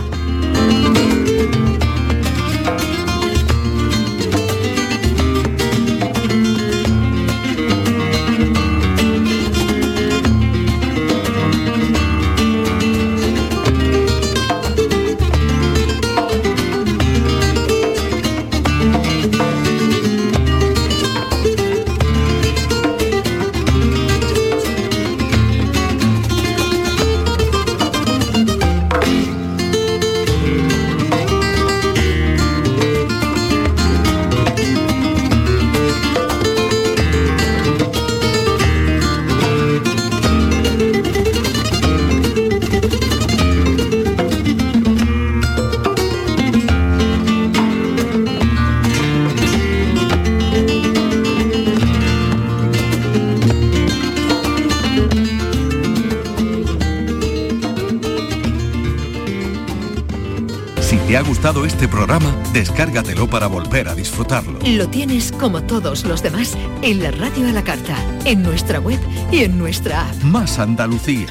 Este programa, descárgatelo para volver a disfrutarlo. Lo tienes como todos los demás en la radio a la carta, en nuestra web y en nuestra app. Más Andalucía,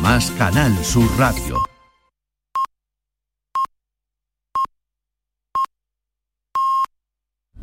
más Canal Sur Radio.